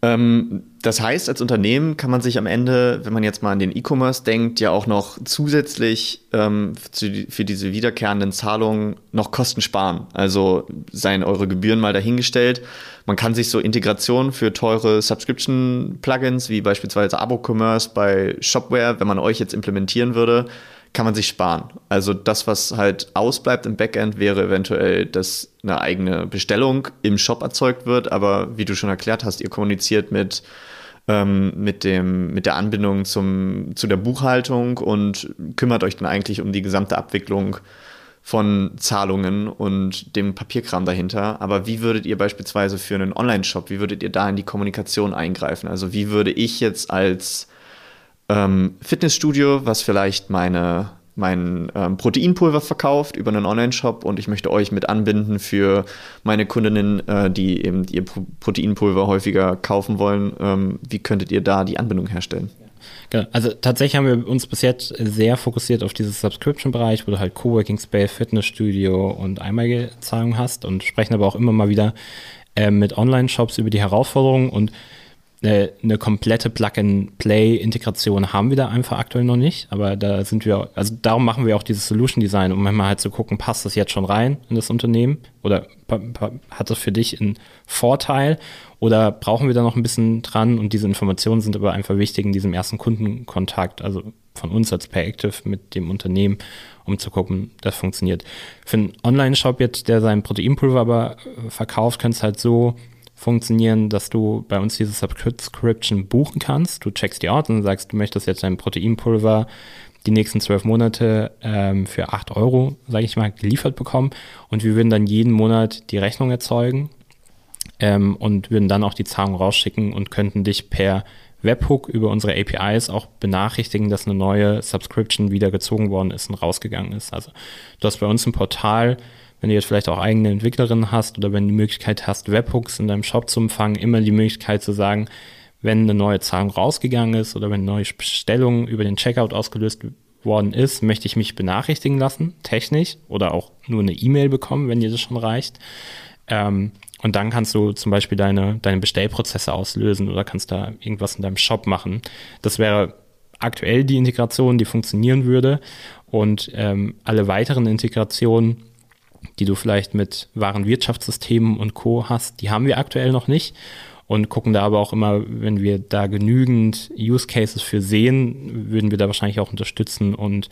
Speaker 3: Ähm, das heißt, als Unternehmen kann man sich am Ende, wenn man jetzt mal an den E-Commerce denkt, ja auch noch zusätzlich ähm, für, für diese wiederkehrenden Zahlungen noch Kosten sparen. Also seien eure Gebühren mal dahingestellt. Man kann sich so Integrationen für teure Subscription-Plugins wie beispielsweise Abo-Commerce bei Shopware, wenn man euch jetzt implementieren würde, kann man sich sparen. Also das, was halt ausbleibt im Backend, wäre eventuell, dass eine eigene Bestellung im Shop erzeugt wird. Aber wie du schon erklärt hast, ihr kommuniziert mit ähm, mit, dem, mit der Anbindung zum, zu der Buchhaltung und kümmert euch dann eigentlich um die gesamte Abwicklung von Zahlungen und dem Papierkram dahinter. Aber wie würdet ihr beispielsweise für einen Online-Shop, wie würdet ihr da in die Kommunikation eingreifen? Also wie würde ich jetzt als ähm, Fitnessstudio, was vielleicht meine mein ähm, Proteinpulver verkauft über einen Online-Shop und ich möchte euch mit anbinden für meine Kundinnen, äh, die eben ihr Proteinpulver häufiger kaufen wollen. Ähm, wie könntet ihr da die Anbindung herstellen?
Speaker 1: Genau. Also tatsächlich haben wir uns bis jetzt sehr fokussiert auf dieses Subscription-Bereich, wo du halt Coworking Space, Fitnessstudio und einmalige Zahlungen hast und sprechen aber auch immer mal wieder äh, mit Online-Shops über die Herausforderungen und eine, eine komplette Plug-and-Play-Integration haben wir da einfach aktuell noch nicht, aber da sind wir, also darum machen wir auch dieses Solution Design, um manchmal halt zu gucken, passt das jetzt schon rein in das Unternehmen? Oder hat das für dich einen Vorteil? Oder brauchen wir da noch ein bisschen dran? Und diese Informationen sind aber einfach wichtig in diesem ersten Kundenkontakt, also von uns als Payactive mit dem Unternehmen, um zu gucken, das funktioniert. Für einen Online-Shop jetzt, der sein Proteinpulver aber verkauft, könnte es halt so funktionieren, dass du bei uns diese Subscription buchen kannst. Du checkst die Ort und sagst, du möchtest jetzt dein Proteinpulver die nächsten zwölf Monate ähm, für acht Euro, sage ich mal, geliefert bekommen. Und wir würden dann jeden Monat die Rechnung erzeugen ähm, und würden dann auch die Zahlung rausschicken und könnten dich per Webhook über unsere APIs auch benachrichtigen, dass eine neue Subscription wieder gezogen worden ist und rausgegangen ist. Also du hast bei uns ein Portal, wenn du jetzt vielleicht auch eigene Entwicklerinnen hast oder wenn du die Möglichkeit hast, Webhooks in deinem Shop zu empfangen, immer die Möglichkeit zu sagen, wenn eine neue Zahlung rausgegangen ist oder wenn eine neue Bestellung über den Checkout ausgelöst worden ist, möchte ich mich benachrichtigen lassen, technisch, oder auch nur eine E-Mail bekommen, wenn dir das schon reicht. Ähm, und dann kannst du zum Beispiel deine, deine Bestellprozesse auslösen oder kannst da irgendwas in deinem Shop machen. Das wäre aktuell die Integration, die funktionieren würde. Und ähm, alle weiteren Integrationen die du vielleicht mit wahren Wirtschaftssystemen und Co. hast, die haben wir aktuell noch nicht und gucken da aber auch immer, wenn wir da genügend Use Cases für sehen, würden wir da wahrscheinlich auch unterstützen und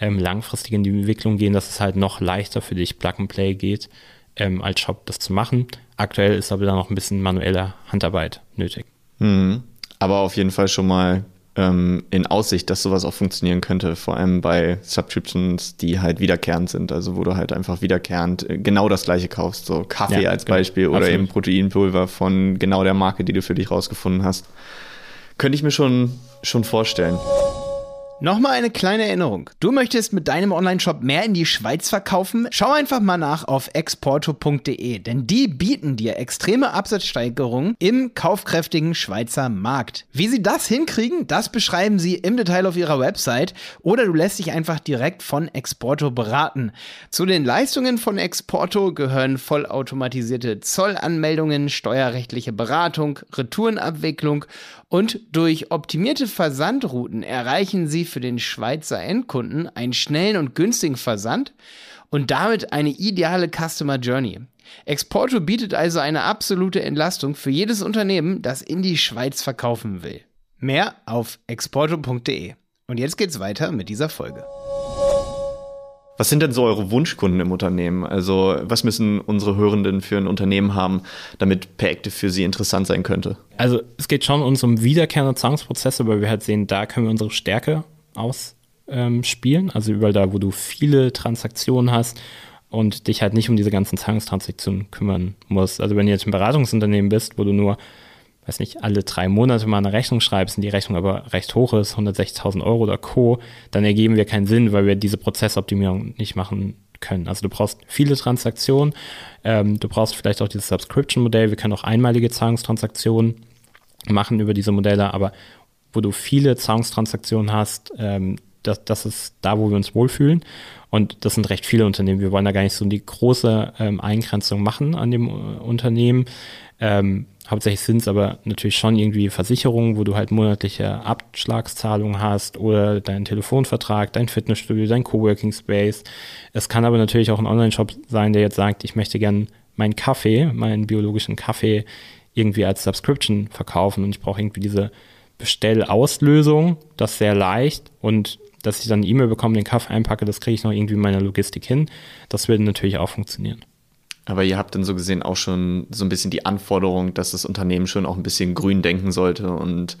Speaker 1: ähm, langfristig in die Entwicklung gehen, dass es halt noch leichter für dich Plug and Play geht, ähm, als Shop das zu machen. Aktuell ist aber da noch ein bisschen manueller Handarbeit nötig.
Speaker 3: Mhm. Aber auf jeden Fall schon mal ähm, in Aussicht, dass sowas auch funktionieren könnte, vor allem bei Subscriptions, die halt wiederkehrend sind, also wo du halt einfach wiederkehrend äh, genau das gleiche kaufst, so Kaffee ja, als genau. Beispiel oder Absolut. eben Proteinpulver von genau der Marke, die du für dich rausgefunden hast. Könnte ich mir schon, schon vorstellen.
Speaker 2: Nochmal eine kleine Erinnerung. Du möchtest mit deinem Online-Shop mehr in die Schweiz verkaufen? Schau einfach mal nach auf exporto.de, denn die bieten dir extreme Absatzsteigerungen im kaufkräftigen Schweizer Markt. Wie sie das hinkriegen, das beschreiben sie im Detail auf ihrer Website oder du lässt dich einfach direkt von Exporto beraten. Zu den Leistungen von Exporto gehören vollautomatisierte Zollanmeldungen, steuerrechtliche Beratung, Retourenabwicklung und durch optimierte Versandrouten erreichen sie für den Schweizer Endkunden einen schnellen und günstigen Versand und damit eine ideale Customer Journey. Exporto bietet also eine absolute Entlastung für jedes Unternehmen, das in die Schweiz verkaufen will. Mehr auf exporto.de. Und jetzt geht's weiter mit dieser Folge.
Speaker 3: Was sind denn so eure Wunschkunden im Unternehmen? Also, was müssen unsere Hörenden für ein Unternehmen haben, damit Payactive für sie interessant sein könnte?
Speaker 1: Also, es geht schon uns um wiederkehrende Zahlungsprozesse, weil wir halt sehen, da können wir unsere Stärke ausspielen. Ähm, also, überall da, wo du viele Transaktionen hast und dich halt nicht um diese ganzen Zahlungstransaktionen kümmern musst. Also, wenn du jetzt ein Beratungsunternehmen bist, wo du nur weiß nicht, alle drei Monate mal eine Rechnung schreibst und die Rechnung aber recht hoch ist, 160.000 Euro oder Co., dann ergeben wir keinen Sinn, weil wir diese Prozessoptimierung nicht machen können. Also du brauchst viele Transaktionen, ähm, du brauchst vielleicht auch dieses Subscription-Modell, wir können auch einmalige Zahlungstransaktionen machen über diese Modelle, aber wo du viele Zahlungstransaktionen hast, ähm, das, das ist da, wo wir uns wohlfühlen. Und das sind recht viele Unternehmen. Wir wollen da gar nicht so die große ähm, Eingrenzung machen an dem äh, Unternehmen. Ähm, Hauptsächlich sind es aber natürlich schon irgendwie Versicherungen, wo du halt monatliche Abschlagszahlungen hast oder deinen Telefonvertrag, dein Fitnessstudio, dein Coworking Space. Es kann aber natürlich auch ein Online-Shop sein, der jetzt sagt, ich möchte gern meinen Kaffee, meinen biologischen Kaffee irgendwie als Subscription verkaufen und ich brauche irgendwie diese Bestellauslösung, das sehr leicht und dass ich dann eine E-Mail bekomme, den Kaffee einpacke, das kriege ich noch irgendwie in meiner Logistik hin. Das würde natürlich auch funktionieren.
Speaker 3: Aber ihr habt dann so gesehen auch schon so ein bisschen die Anforderung, dass das Unternehmen schon auch ein bisschen grün denken sollte und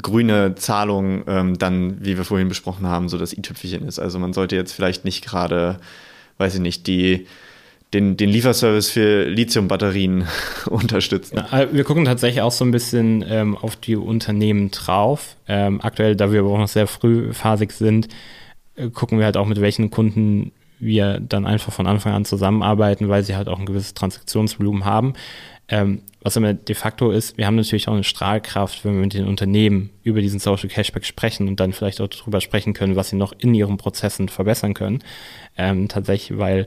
Speaker 3: grüne Zahlung ähm, dann, wie wir vorhin besprochen haben, so das i-Tüpfelchen ist. Also man sollte jetzt vielleicht nicht gerade, weiß ich nicht, die den, den Lieferservice für Lithium-Batterien (laughs) unterstützen.
Speaker 1: Ja, wir gucken tatsächlich auch so ein bisschen ähm, auf die Unternehmen drauf. Ähm, aktuell, da wir aber auch noch sehr frühphasig sind, äh, gucken wir halt auch, mit welchen Kunden wir dann einfach von Anfang an zusammenarbeiten, weil sie halt auch ein gewisses Transaktionsvolumen haben. Ähm, was immer de facto ist, wir haben natürlich auch eine Strahlkraft, wenn wir mit den Unternehmen über diesen Social Cashback sprechen und dann vielleicht auch darüber sprechen können, was sie noch in ihren Prozessen verbessern können. Ähm, tatsächlich, weil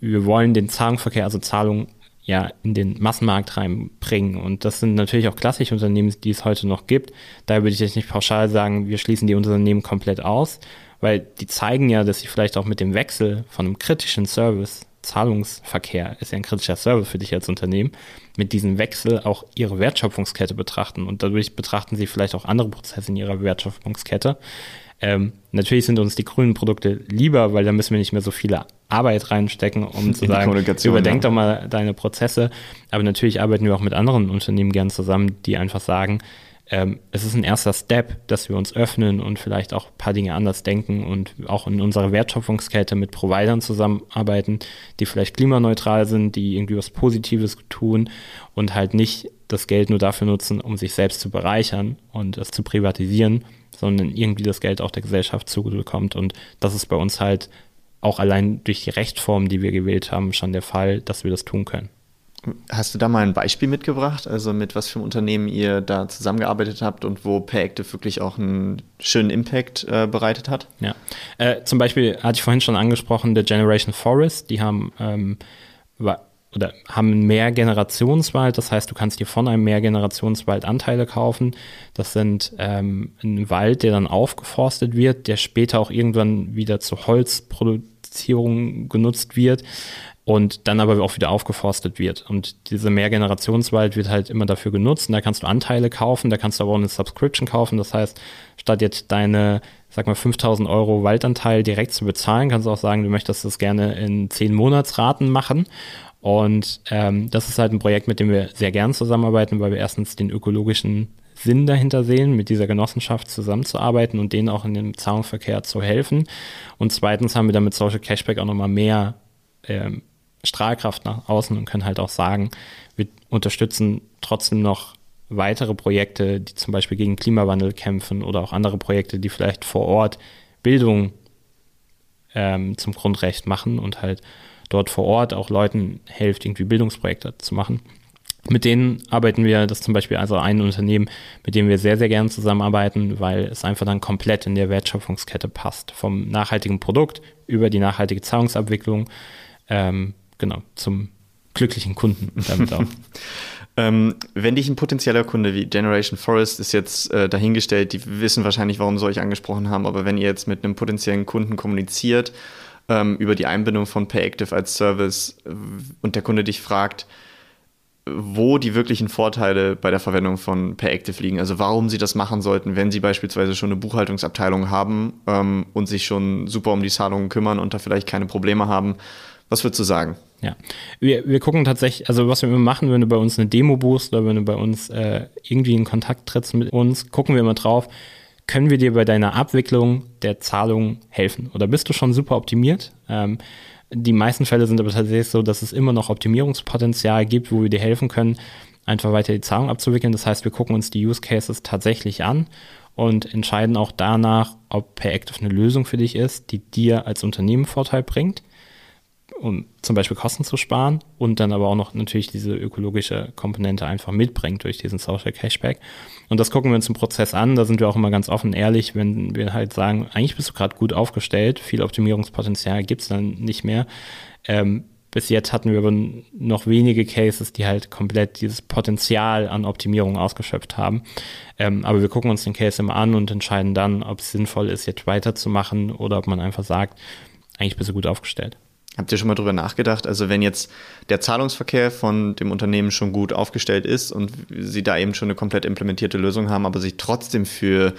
Speaker 1: wir wollen den Zahlungsverkehr, also Zahlungen ja in den Massenmarkt reinbringen. Und das sind natürlich auch klassische Unternehmen, die es heute noch gibt. Daher würde ich jetzt nicht pauschal sagen, wir schließen die Unternehmen komplett aus, weil die zeigen ja, dass sie vielleicht auch mit dem Wechsel von einem kritischen Service, Zahlungsverkehr ist ja ein kritischer Service für dich als Unternehmen, mit diesem Wechsel auch ihre Wertschöpfungskette betrachten. Und dadurch betrachten sie vielleicht auch andere Prozesse in ihrer Wertschöpfungskette. Ähm, natürlich sind uns die grünen Produkte lieber, weil da müssen wir nicht mehr so viele Arbeit reinstecken, um (laughs) zu sagen, überdenk ja. doch mal deine Prozesse. Aber natürlich arbeiten wir auch mit anderen Unternehmen gern zusammen, die einfach sagen, ähm, es ist ein erster Step, dass wir uns öffnen und vielleicht auch ein paar Dinge anders denken und auch in unserer Wertschöpfungskette mit Providern zusammenarbeiten, die vielleicht klimaneutral sind, die irgendwie was Positives tun und halt nicht das Geld nur dafür nutzen, um sich selbst zu bereichern und es zu privatisieren, sondern irgendwie das Geld auch der Gesellschaft zugutekommt. Und das ist bei uns halt auch allein durch die Rechtform, die wir gewählt haben, schon der Fall, dass wir das tun können.
Speaker 3: Hast du da mal ein Beispiel mitgebracht, also mit was für einem Unternehmen ihr da zusammengearbeitet habt und wo PayActive wirklich auch einen schönen Impact äh, bereitet hat?
Speaker 1: Ja, äh, zum Beispiel hatte ich vorhin schon angesprochen, der Generation Forest, die haben ähm, oder haben einen Mehrgenerationswald, das heißt, du kannst dir von einem Mehrgenerationswald Anteile kaufen. Das sind ähm, ein Wald, der dann aufgeforstet wird, der später auch irgendwann wieder zur Holzproduzierung genutzt wird und dann aber auch wieder aufgeforstet wird. Und dieser Mehrgenerationswald wird halt immer dafür genutzt und da kannst du Anteile kaufen, da kannst du aber auch eine Subscription kaufen. Das heißt, statt jetzt deine, sag mal, 5000 Euro Waldanteil direkt zu bezahlen, kannst du auch sagen, du möchtest das gerne in 10 Monatsraten machen. Und ähm, das ist halt ein Projekt, mit dem wir sehr gern zusammenarbeiten, weil wir erstens den ökologischen Sinn dahinter sehen, mit dieser Genossenschaft zusammenzuarbeiten und denen auch in dem Zahlungsverkehr zu helfen. Und zweitens haben wir damit Social Cashback auch nochmal mehr ähm, Strahlkraft nach außen und können halt auch sagen, wir unterstützen trotzdem noch weitere Projekte, die zum Beispiel gegen Klimawandel kämpfen oder auch andere Projekte, die vielleicht vor Ort Bildung ähm, zum Grundrecht machen und halt dort vor Ort auch Leuten hilft, irgendwie Bildungsprojekte zu machen. Mit denen arbeiten wir, das zum Beispiel also ein Unternehmen, mit dem wir sehr, sehr gerne zusammenarbeiten, weil es einfach dann komplett in der Wertschöpfungskette passt. Vom nachhaltigen Produkt über die nachhaltige Zahlungsabwicklung ähm, genau, zum glücklichen Kunden damit auch. (laughs)
Speaker 3: ähm, wenn dich ein potenzieller Kunde wie Generation Forest ist jetzt äh, dahingestellt, die wissen wahrscheinlich, warum sie euch angesprochen haben, aber wenn ihr jetzt mit einem potenziellen Kunden kommuniziert ähm, über die Einbindung von PayActive als Service äh, und der Kunde dich fragt, wo die wirklichen Vorteile bei der Verwendung von PayActive liegen. Also warum sie das machen sollten, wenn sie beispielsweise schon eine Buchhaltungsabteilung haben ähm, und sich schon super um die Zahlungen kümmern und da vielleicht keine Probleme haben. Was würdest du sagen?
Speaker 1: Ja, wir, wir gucken tatsächlich, also was wir immer machen, wenn du bei uns eine Demo buchst oder wenn du bei uns äh, irgendwie in Kontakt trittst mit uns, gucken wir immer drauf, können wir dir bei deiner Abwicklung der Zahlung helfen? Oder bist du schon super optimiert? Ähm, die meisten Fälle sind aber tatsächlich so, dass es immer noch Optimierungspotenzial gibt, wo wir dir helfen können, einfach weiter die Zahlung abzuwickeln. Das heißt, wir gucken uns die Use Cases tatsächlich an und entscheiden auch danach, ob PayActive eine Lösung für dich ist, die dir als Unternehmen Vorteil bringt um zum Beispiel Kosten zu sparen und dann aber auch noch natürlich diese ökologische Komponente einfach mitbringt durch diesen Social Cashback. Und das gucken wir uns im Prozess an. Da sind wir auch immer ganz offen ehrlich, wenn wir halt sagen, eigentlich bist du gerade gut aufgestellt, viel Optimierungspotenzial gibt es dann nicht mehr. Ähm, bis jetzt hatten wir aber noch wenige Cases, die halt komplett dieses Potenzial an Optimierung ausgeschöpft haben. Ähm, aber wir gucken uns den Case immer an und entscheiden dann, ob es sinnvoll ist, jetzt weiterzumachen oder ob man einfach sagt, eigentlich bist du gut aufgestellt.
Speaker 3: Habt ihr schon mal drüber nachgedacht? Also wenn jetzt der Zahlungsverkehr von dem Unternehmen schon gut aufgestellt ist und sie da eben schon eine komplett implementierte Lösung haben, aber sich trotzdem für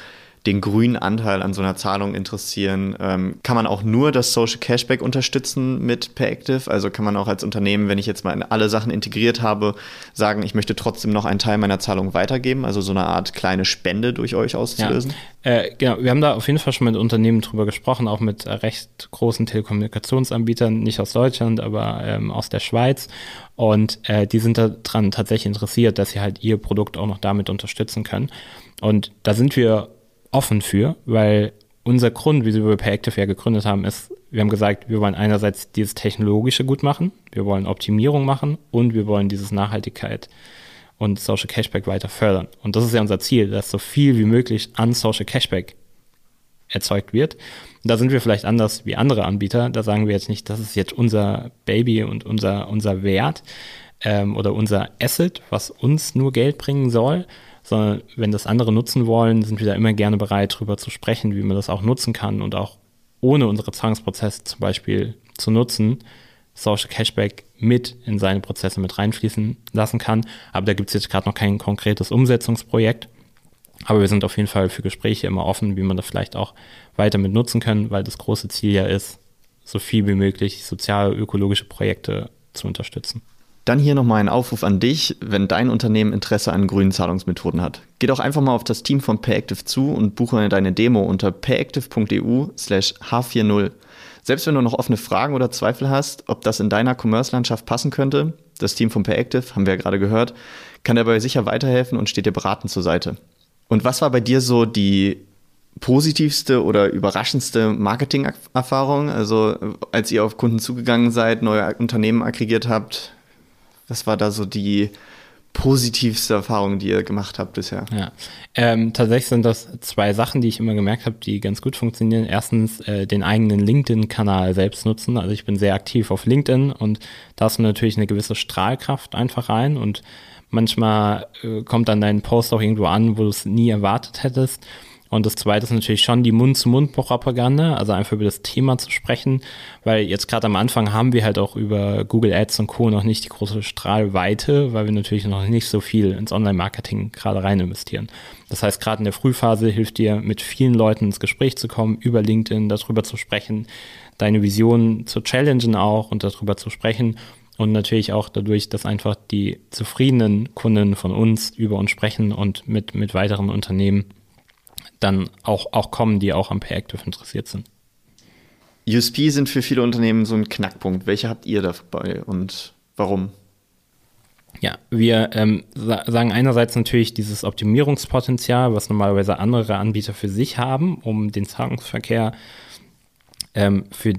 Speaker 3: den grünen Anteil an so einer Zahlung interessieren. Ähm, kann man auch nur das Social Cashback unterstützen mit Payactive? Also kann man auch als Unternehmen, wenn ich jetzt mal alle Sachen integriert habe, sagen, ich möchte trotzdem noch einen Teil meiner Zahlung weitergeben, also so eine Art kleine Spende durch euch auszulösen?
Speaker 1: Ja. Äh, genau, wir haben da auf jeden Fall schon mit Unternehmen drüber gesprochen, auch mit recht großen Telekommunikationsanbietern, nicht aus Deutschland, aber ähm, aus der Schweiz. Und äh, die sind daran tatsächlich interessiert, dass sie halt ihr Produkt auch noch damit unterstützen können. Und da sind wir offen für, weil unser Grund, wie wir Payactive ja gegründet haben, ist, wir haben gesagt, wir wollen einerseits dieses Technologische gut machen, wir wollen Optimierung machen und wir wollen dieses Nachhaltigkeit und Social Cashback weiter fördern. Und das ist ja unser Ziel, dass so viel wie möglich an Social Cashback erzeugt wird. Und da sind wir vielleicht anders wie andere Anbieter. Da sagen wir jetzt nicht, das ist jetzt unser Baby und unser, unser Wert ähm, oder unser Asset, was uns nur Geld bringen soll, sondern wenn das andere nutzen wollen, sind wir da immer gerne bereit, darüber zu sprechen, wie man das auch nutzen kann und auch ohne unsere Zahlungsprozesse zum Beispiel zu nutzen, Social Cashback mit in seine Prozesse mit reinfließen lassen kann. Aber da gibt es jetzt gerade noch kein konkretes Umsetzungsprojekt. Aber wir sind auf jeden Fall für Gespräche immer offen, wie man das vielleicht auch weiter mit nutzen kann, weil das große Ziel ja ist, so viel wie möglich soziale, ökologische Projekte zu unterstützen.
Speaker 3: Dann hier nochmal ein Aufruf an dich, wenn dein Unternehmen Interesse an grünen Zahlungsmethoden hat. Geh doch einfach mal auf das Team von Payactive zu und buche deine Demo unter payactive.eu slash h40. Selbst wenn du noch offene Fragen oder Zweifel hast, ob das in deiner Commerce-Landschaft passen könnte, das Team von Payactive, haben wir ja gerade gehört, kann dabei sicher weiterhelfen und steht dir beratend zur Seite. Und was war bei dir so die positivste oder überraschendste Marketing-Erfahrung? Also als ihr auf Kunden zugegangen seid, neue Unternehmen aggregiert habt, was war da so die positivste Erfahrung, die ihr gemacht habt bisher?
Speaker 1: Ja, ähm, tatsächlich sind das zwei Sachen, die ich immer gemerkt habe, die ganz gut funktionieren. Erstens äh, den eigenen LinkedIn-Kanal selbst nutzen. Also ich bin sehr aktiv auf LinkedIn und da hast du natürlich eine gewisse Strahlkraft einfach rein und manchmal äh, kommt dann dein Post auch irgendwo an, wo du es nie erwartet hättest. Und das zweite ist natürlich schon die Mund-zu-Mund-Propaganda, also einfach über das Thema zu sprechen, weil jetzt gerade am Anfang haben wir halt auch über Google Ads und Co. noch nicht die große Strahlweite, weil wir natürlich noch nicht so viel ins Online-Marketing gerade rein investieren. Das heißt, gerade in der Frühphase hilft dir, mit vielen Leuten ins Gespräch zu kommen, über LinkedIn darüber zu sprechen, deine Vision zu challengen auch und darüber zu sprechen und natürlich auch dadurch, dass einfach die zufriedenen Kunden von uns über uns sprechen und mit, mit weiteren Unternehmen dann auch, auch kommen, die auch am Payactive interessiert sind.
Speaker 3: USP sind für viele Unternehmen so ein Knackpunkt. Welche habt ihr dabei und warum?
Speaker 1: Ja, wir ähm, sagen einerseits natürlich dieses Optimierungspotenzial, was normalerweise andere Anbieter für sich haben, um den Zahlungsverkehr ähm, für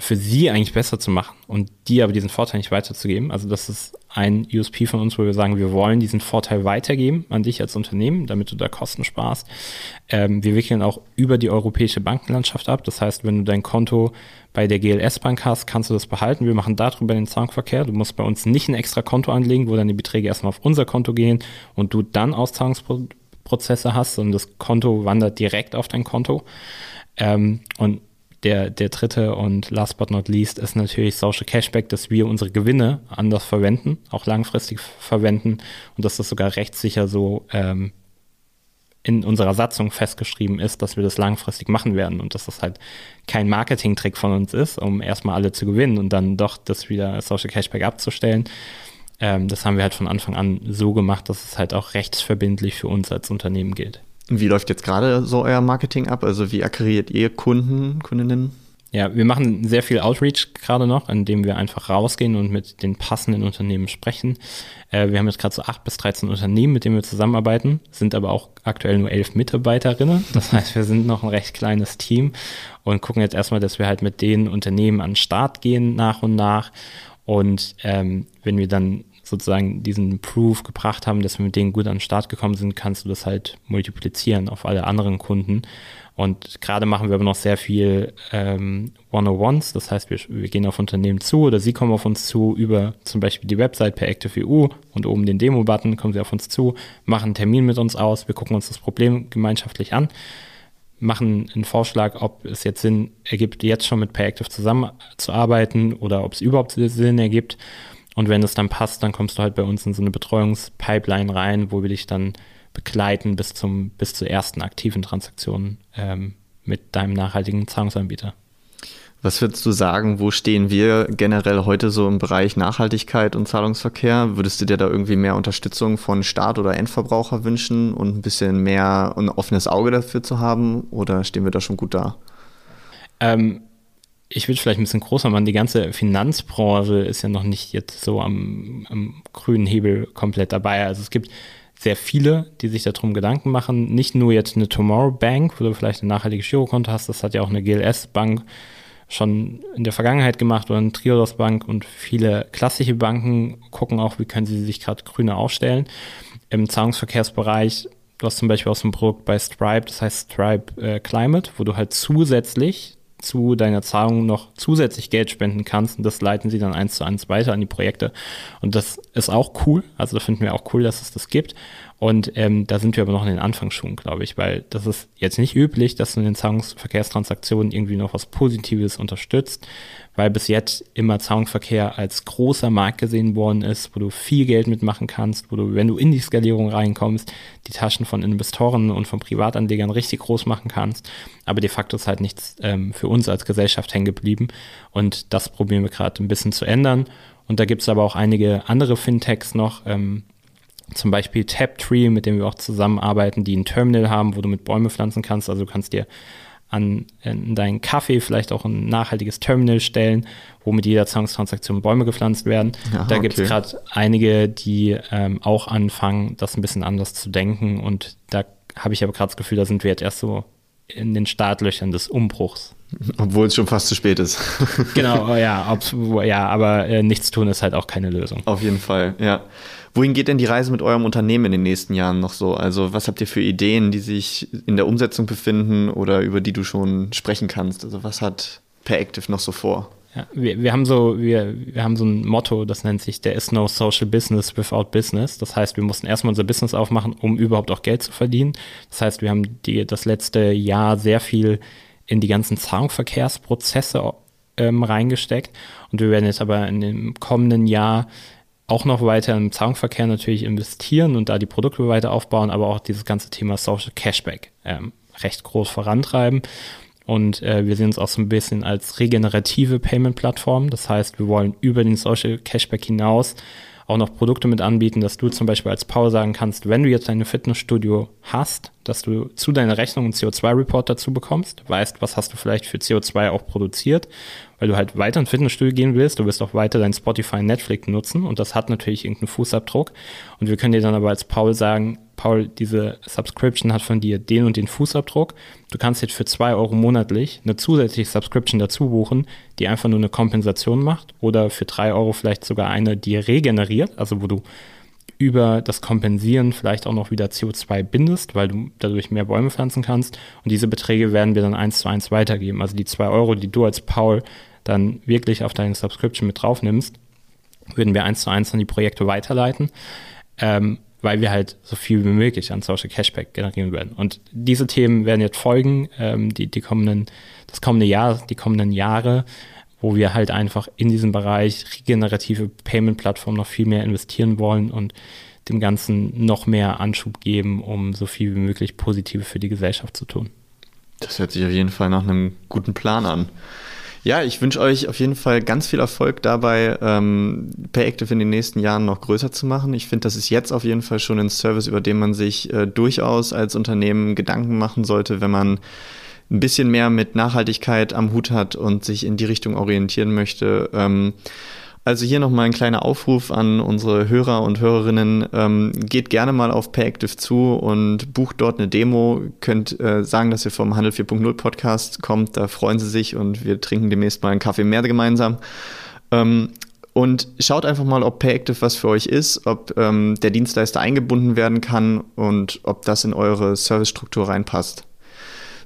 Speaker 1: für sie eigentlich besser zu machen und dir aber diesen Vorteil nicht weiterzugeben. Also das ist ein USP von uns, wo wir sagen, wir wollen diesen Vorteil weitergeben an dich als Unternehmen, damit du da Kosten sparst. Ähm, wir wickeln auch über die europäische Bankenlandschaft ab. Das heißt, wenn du dein Konto bei der GLS Bank hast, kannst du das behalten. Wir machen darüber den Zahlungsverkehr. Du musst bei uns nicht ein extra Konto anlegen, wo dann die Beträge erstmal auf unser Konto gehen und du dann Auszahlungsprozesse hast, sondern das Konto wandert direkt auf dein Konto. Ähm, und der, der dritte und last but not least ist natürlich Social Cashback, dass wir unsere Gewinne anders verwenden, auch langfristig verwenden und dass das sogar rechtssicher so ähm, in unserer Satzung festgeschrieben ist, dass wir das langfristig machen werden und dass das halt kein Marketing-Trick von uns ist, um erstmal alle zu gewinnen und dann doch das wieder Social Cashback abzustellen. Ähm, das haben wir halt von Anfang an so gemacht, dass es halt auch rechtsverbindlich für uns als Unternehmen gilt.
Speaker 3: Wie läuft jetzt gerade so euer Marketing ab? Also wie akquiriert ihr Kunden, Kundinnen?
Speaker 1: Ja, wir machen sehr viel Outreach gerade noch, indem wir einfach rausgehen und mit den passenden Unternehmen sprechen. Äh, wir haben jetzt gerade so acht bis 13 Unternehmen, mit denen wir zusammenarbeiten, sind aber auch aktuell nur elf Mitarbeiterinnen. (laughs) Das heißt, wir sind noch ein recht kleines Team und gucken jetzt erstmal, dass wir halt mit den Unternehmen an den Start gehen nach und nach. Und ähm, wenn wir dann sozusagen diesen Proof gebracht haben, dass wir mit denen gut an den Start gekommen sind, kannst du das halt multiplizieren auf alle anderen Kunden. Und gerade machen wir aber noch sehr viel ähm, One-on-Ones, das heißt, wir, wir, gehen auf Unternehmen zu oder sie kommen auf uns zu über zum Beispiel die Website per ActiveEU und oben den Demo-Button kommen sie auf uns zu, machen einen Termin mit uns aus, wir gucken uns das Problem gemeinschaftlich an, machen einen Vorschlag, ob es jetzt Sinn ergibt, jetzt schon mit PayActive zusammenzuarbeiten oder ob es überhaupt Sinn ergibt. Und wenn es dann passt, dann kommst du halt bei uns in so eine Betreuungspipeline rein, wo wir dich dann begleiten bis zum bis zur ersten aktiven Transaktion ähm, mit deinem nachhaltigen Zahlungsanbieter.
Speaker 3: Was würdest du sagen, wo stehen wir generell heute so im Bereich Nachhaltigkeit und Zahlungsverkehr? Würdest du dir da irgendwie mehr Unterstützung von Staat oder Endverbraucher wünschen und ein bisschen mehr ein offenes Auge dafür zu haben? Oder stehen wir da schon gut da?
Speaker 1: Ähm, ich würde vielleicht ein bisschen größer machen. Die ganze Finanzbranche ist ja noch nicht jetzt so am, am grünen Hebel komplett dabei. Also es gibt sehr viele, die sich darum Gedanken machen. Nicht nur jetzt eine Tomorrow Bank, wo du vielleicht ein nachhaltiges Girokonto hast, das hat ja auch eine GLS Bank schon in der Vergangenheit gemacht oder eine Triodos Bank und viele klassische Banken gucken auch, wie können sie sich gerade grüner aufstellen. Im Zahlungsverkehrsbereich, du hast zum Beispiel auch so ein Produkt bei Stripe, das heißt Stripe äh, Climate, wo du halt zusätzlich zu deiner Zahlung noch zusätzlich Geld spenden kannst und das leiten sie dann eins zu eins weiter an die Projekte. Und das ist auch cool. Also da finden wir auch cool, dass es das gibt. Und ähm, da sind wir aber noch in den Anfangsschuhen, glaube ich, weil das ist jetzt nicht üblich, dass du in den Zahlungsverkehrstransaktionen irgendwie noch was Positives unterstützt, weil bis jetzt immer Zahlungsverkehr als großer Markt gesehen worden ist, wo du viel Geld mitmachen kannst, wo du, wenn du in die Skalierung reinkommst, die Taschen von Investoren und von Privatanlegern richtig groß machen kannst. Aber de facto ist halt nichts ähm, für uns als Gesellschaft hängen geblieben. Und das probieren wir gerade ein bisschen zu ändern. Und da gibt es aber auch einige andere Fintechs noch, ähm, zum Beispiel Taptree, mit dem wir auch zusammenarbeiten, die ein Terminal haben, wo du mit Bäume pflanzen kannst. Also du kannst dir an in deinen Kaffee vielleicht auch ein nachhaltiges Terminal stellen, wo mit jeder Zahlungstransaktion Bäume gepflanzt werden. Aha, da gibt es okay. gerade einige, die ähm, auch anfangen, das ein bisschen anders zu denken. Und da habe ich aber gerade das Gefühl, da sind wir jetzt erst so in den Startlöchern des Umbruchs.
Speaker 3: Obwohl es schon fast zu spät ist.
Speaker 1: genau, (laughs) ja, ob, ja aber äh, nichts tun ist halt auch keine Lösung.
Speaker 3: Auf jeden Fall, ja. Wohin geht denn die Reise mit eurem Unternehmen in den nächsten Jahren noch so? Also was habt ihr für Ideen, die sich in der Umsetzung befinden oder über die du schon sprechen kannst? Also was hat Peractive noch so vor?
Speaker 1: Ja, wir, wir, haben so, wir, wir haben so ein Motto, das nennt sich There is no social business without business. Das heißt, wir mussten erstmal unser Business aufmachen, um überhaupt auch Geld zu verdienen. Das heißt, wir haben die, das letzte Jahr sehr viel in die ganzen Zahlungsverkehrsprozesse ähm, reingesteckt. Und wir werden jetzt aber in dem kommenden Jahr auch noch weiter im Zahlungsverkehr natürlich investieren und da die Produkte weiter aufbauen, aber auch dieses ganze Thema Social Cashback ähm, recht groß vorantreiben. Und äh, wir sehen uns auch so ein bisschen als regenerative Payment-Plattform. Das heißt, wir wollen über den Social Cashback hinaus auch noch Produkte mit anbieten, dass du zum Beispiel als Paul sagen kannst, wenn du jetzt dein Fitnessstudio hast, dass du zu deiner Rechnung einen CO2-Report dazu bekommst, weißt, was hast du vielleicht für CO2 auch produziert, weil du halt weiter ins Fitnessstudio gehen willst, du wirst auch weiter dein Spotify Netflix nutzen und das hat natürlich irgendeinen Fußabdruck und wir können dir dann aber als Paul sagen, Paul, diese Subscription hat von dir den und den Fußabdruck. Du kannst jetzt für zwei Euro monatlich eine zusätzliche Subscription dazu buchen, die einfach nur eine Kompensation macht oder für drei Euro vielleicht sogar eine, die regeneriert, also wo du über das Kompensieren vielleicht auch noch wieder CO2 bindest, weil du dadurch mehr Bäume pflanzen kannst. Und diese Beträge werden wir dann eins zu eins weitergeben. Also die zwei Euro, die du als Paul dann wirklich auf deine Subscription mit drauf nimmst, würden wir eins zu eins an die Projekte weiterleiten. Ähm, weil wir halt so viel wie möglich an Social Cashback generieren werden. Und diese Themen werden jetzt folgen, ähm, die, die kommenden, das kommende Jahr, die kommenden Jahre, wo wir halt einfach in diesem Bereich regenerative Payment-Plattformen noch viel mehr investieren wollen und dem Ganzen noch mehr Anschub geben, um so viel wie möglich Positive für die Gesellschaft zu tun.
Speaker 3: Das hört sich auf jeden Fall nach einem guten Plan an. Ja, ich wünsche euch auf jeden Fall ganz viel Erfolg dabei, ähm, Payactive in den nächsten Jahren noch größer zu machen. Ich finde, das ist jetzt auf jeden Fall schon ein Service, über den man sich äh, durchaus als Unternehmen Gedanken machen sollte, wenn man ein bisschen mehr mit Nachhaltigkeit am Hut hat und sich in die Richtung orientieren möchte. Ähm, also hier nochmal ein kleiner Aufruf an unsere Hörer und Hörerinnen. Ähm, geht gerne mal auf Payactive zu und bucht dort eine Demo. Könnt äh, sagen, dass ihr vom Handel 4.0 Podcast kommt. Da freuen sie sich und wir trinken demnächst mal einen Kaffee mehr gemeinsam. Ähm, und schaut einfach mal, ob Payactive was für euch ist, ob ähm, der Dienstleister eingebunden werden kann und ob das in eure Servicestruktur reinpasst.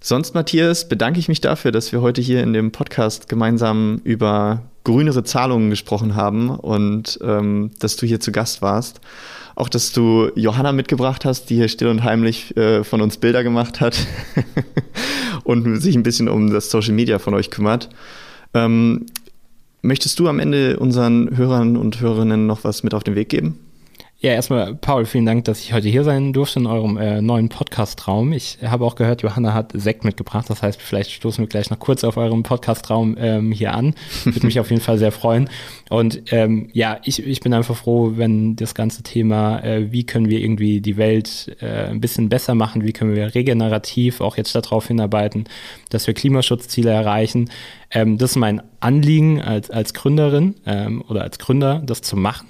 Speaker 3: Sonst, Matthias, bedanke ich mich dafür, dass wir heute hier in dem Podcast gemeinsam über grünere Zahlungen gesprochen haben und ähm, dass du hier zu Gast warst. Auch, dass du Johanna mitgebracht hast, die hier still und heimlich äh, von uns Bilder gemacht hat (laughs) und sich ein bisschen um das Social Media von euch kümmert. Ähm, möchtest du am Ende unseren Hörern und Hörerinnen noch was mit auf den Weg geben?
Speaker 1: Ja, erstmal, Paul, vielen Dank, dass ich heute hier sein durfte in eurem äh, neuen Podcast-Raum. Ich habe auch gehört, Johanna hat Sekt mitgebracht. Das heißt, vielleicht stoßen wir gleich noch kurz auf eurem Podcast-Raum ähm, hier an. Würde mich auf jeden Fall sehr freuen. Und ähm, ja, ich, ich bin einfach froh, wenn das ganze Thema, äh, wie können wir irgendwie die Welt äh, ein bisschen besser machen, wie können wir regenerativ auch jetzt darauf hinarbeiten, dass wir Klimaschutzziele erreichen. Ähm, das ist mein Anliegen als, als Gründerin ähm, oder als Gründer, das zu machen.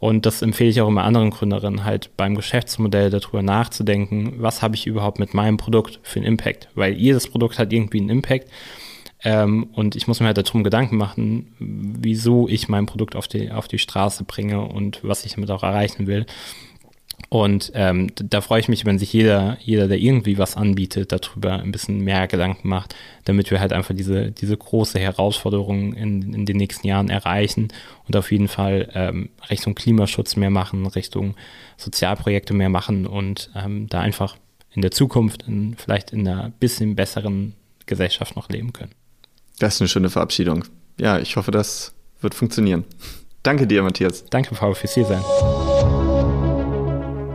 Speaker 1: Und das empfehle ich auch immer anderen Gründerinnen, halt beim Geschäftsmodell darüber nachzudenken, was habe ich überhaupt mit meinem Produkt für einen Impact? Weil jedes Produkt hat irgendwie einen Impact. Ähm, und ich muss mir halt darum Gedanken machen, wieso ich mein Produkt auf die, auf die Straße bringe und was ich damit auch erreichen will. Und ähm, da freue ich mich, wenn sich jeder, jeder, der irgendwie was anbietet, darüber ein bisschen mehr Gedanken macht, damit wir halt einfach diese, diese große Herausforderung in, in den nächsten Jahren erreichen und auf jeden Fall ähm, Richtung Klimaschutz mehr machen, Richtung Sozialprojekte mehr machen und ähm, da einfach in der Zukunft in, vielleicht in einer bisschen besseren Gesellschaft noch leben können.
Speaker 3: Das ist eine schöne Verabschiedung. Ja, ich hoffe, das wird funktionieren. Danke dir, Matthias.
Speaker 1: Danke, Paul, fürs hier sein.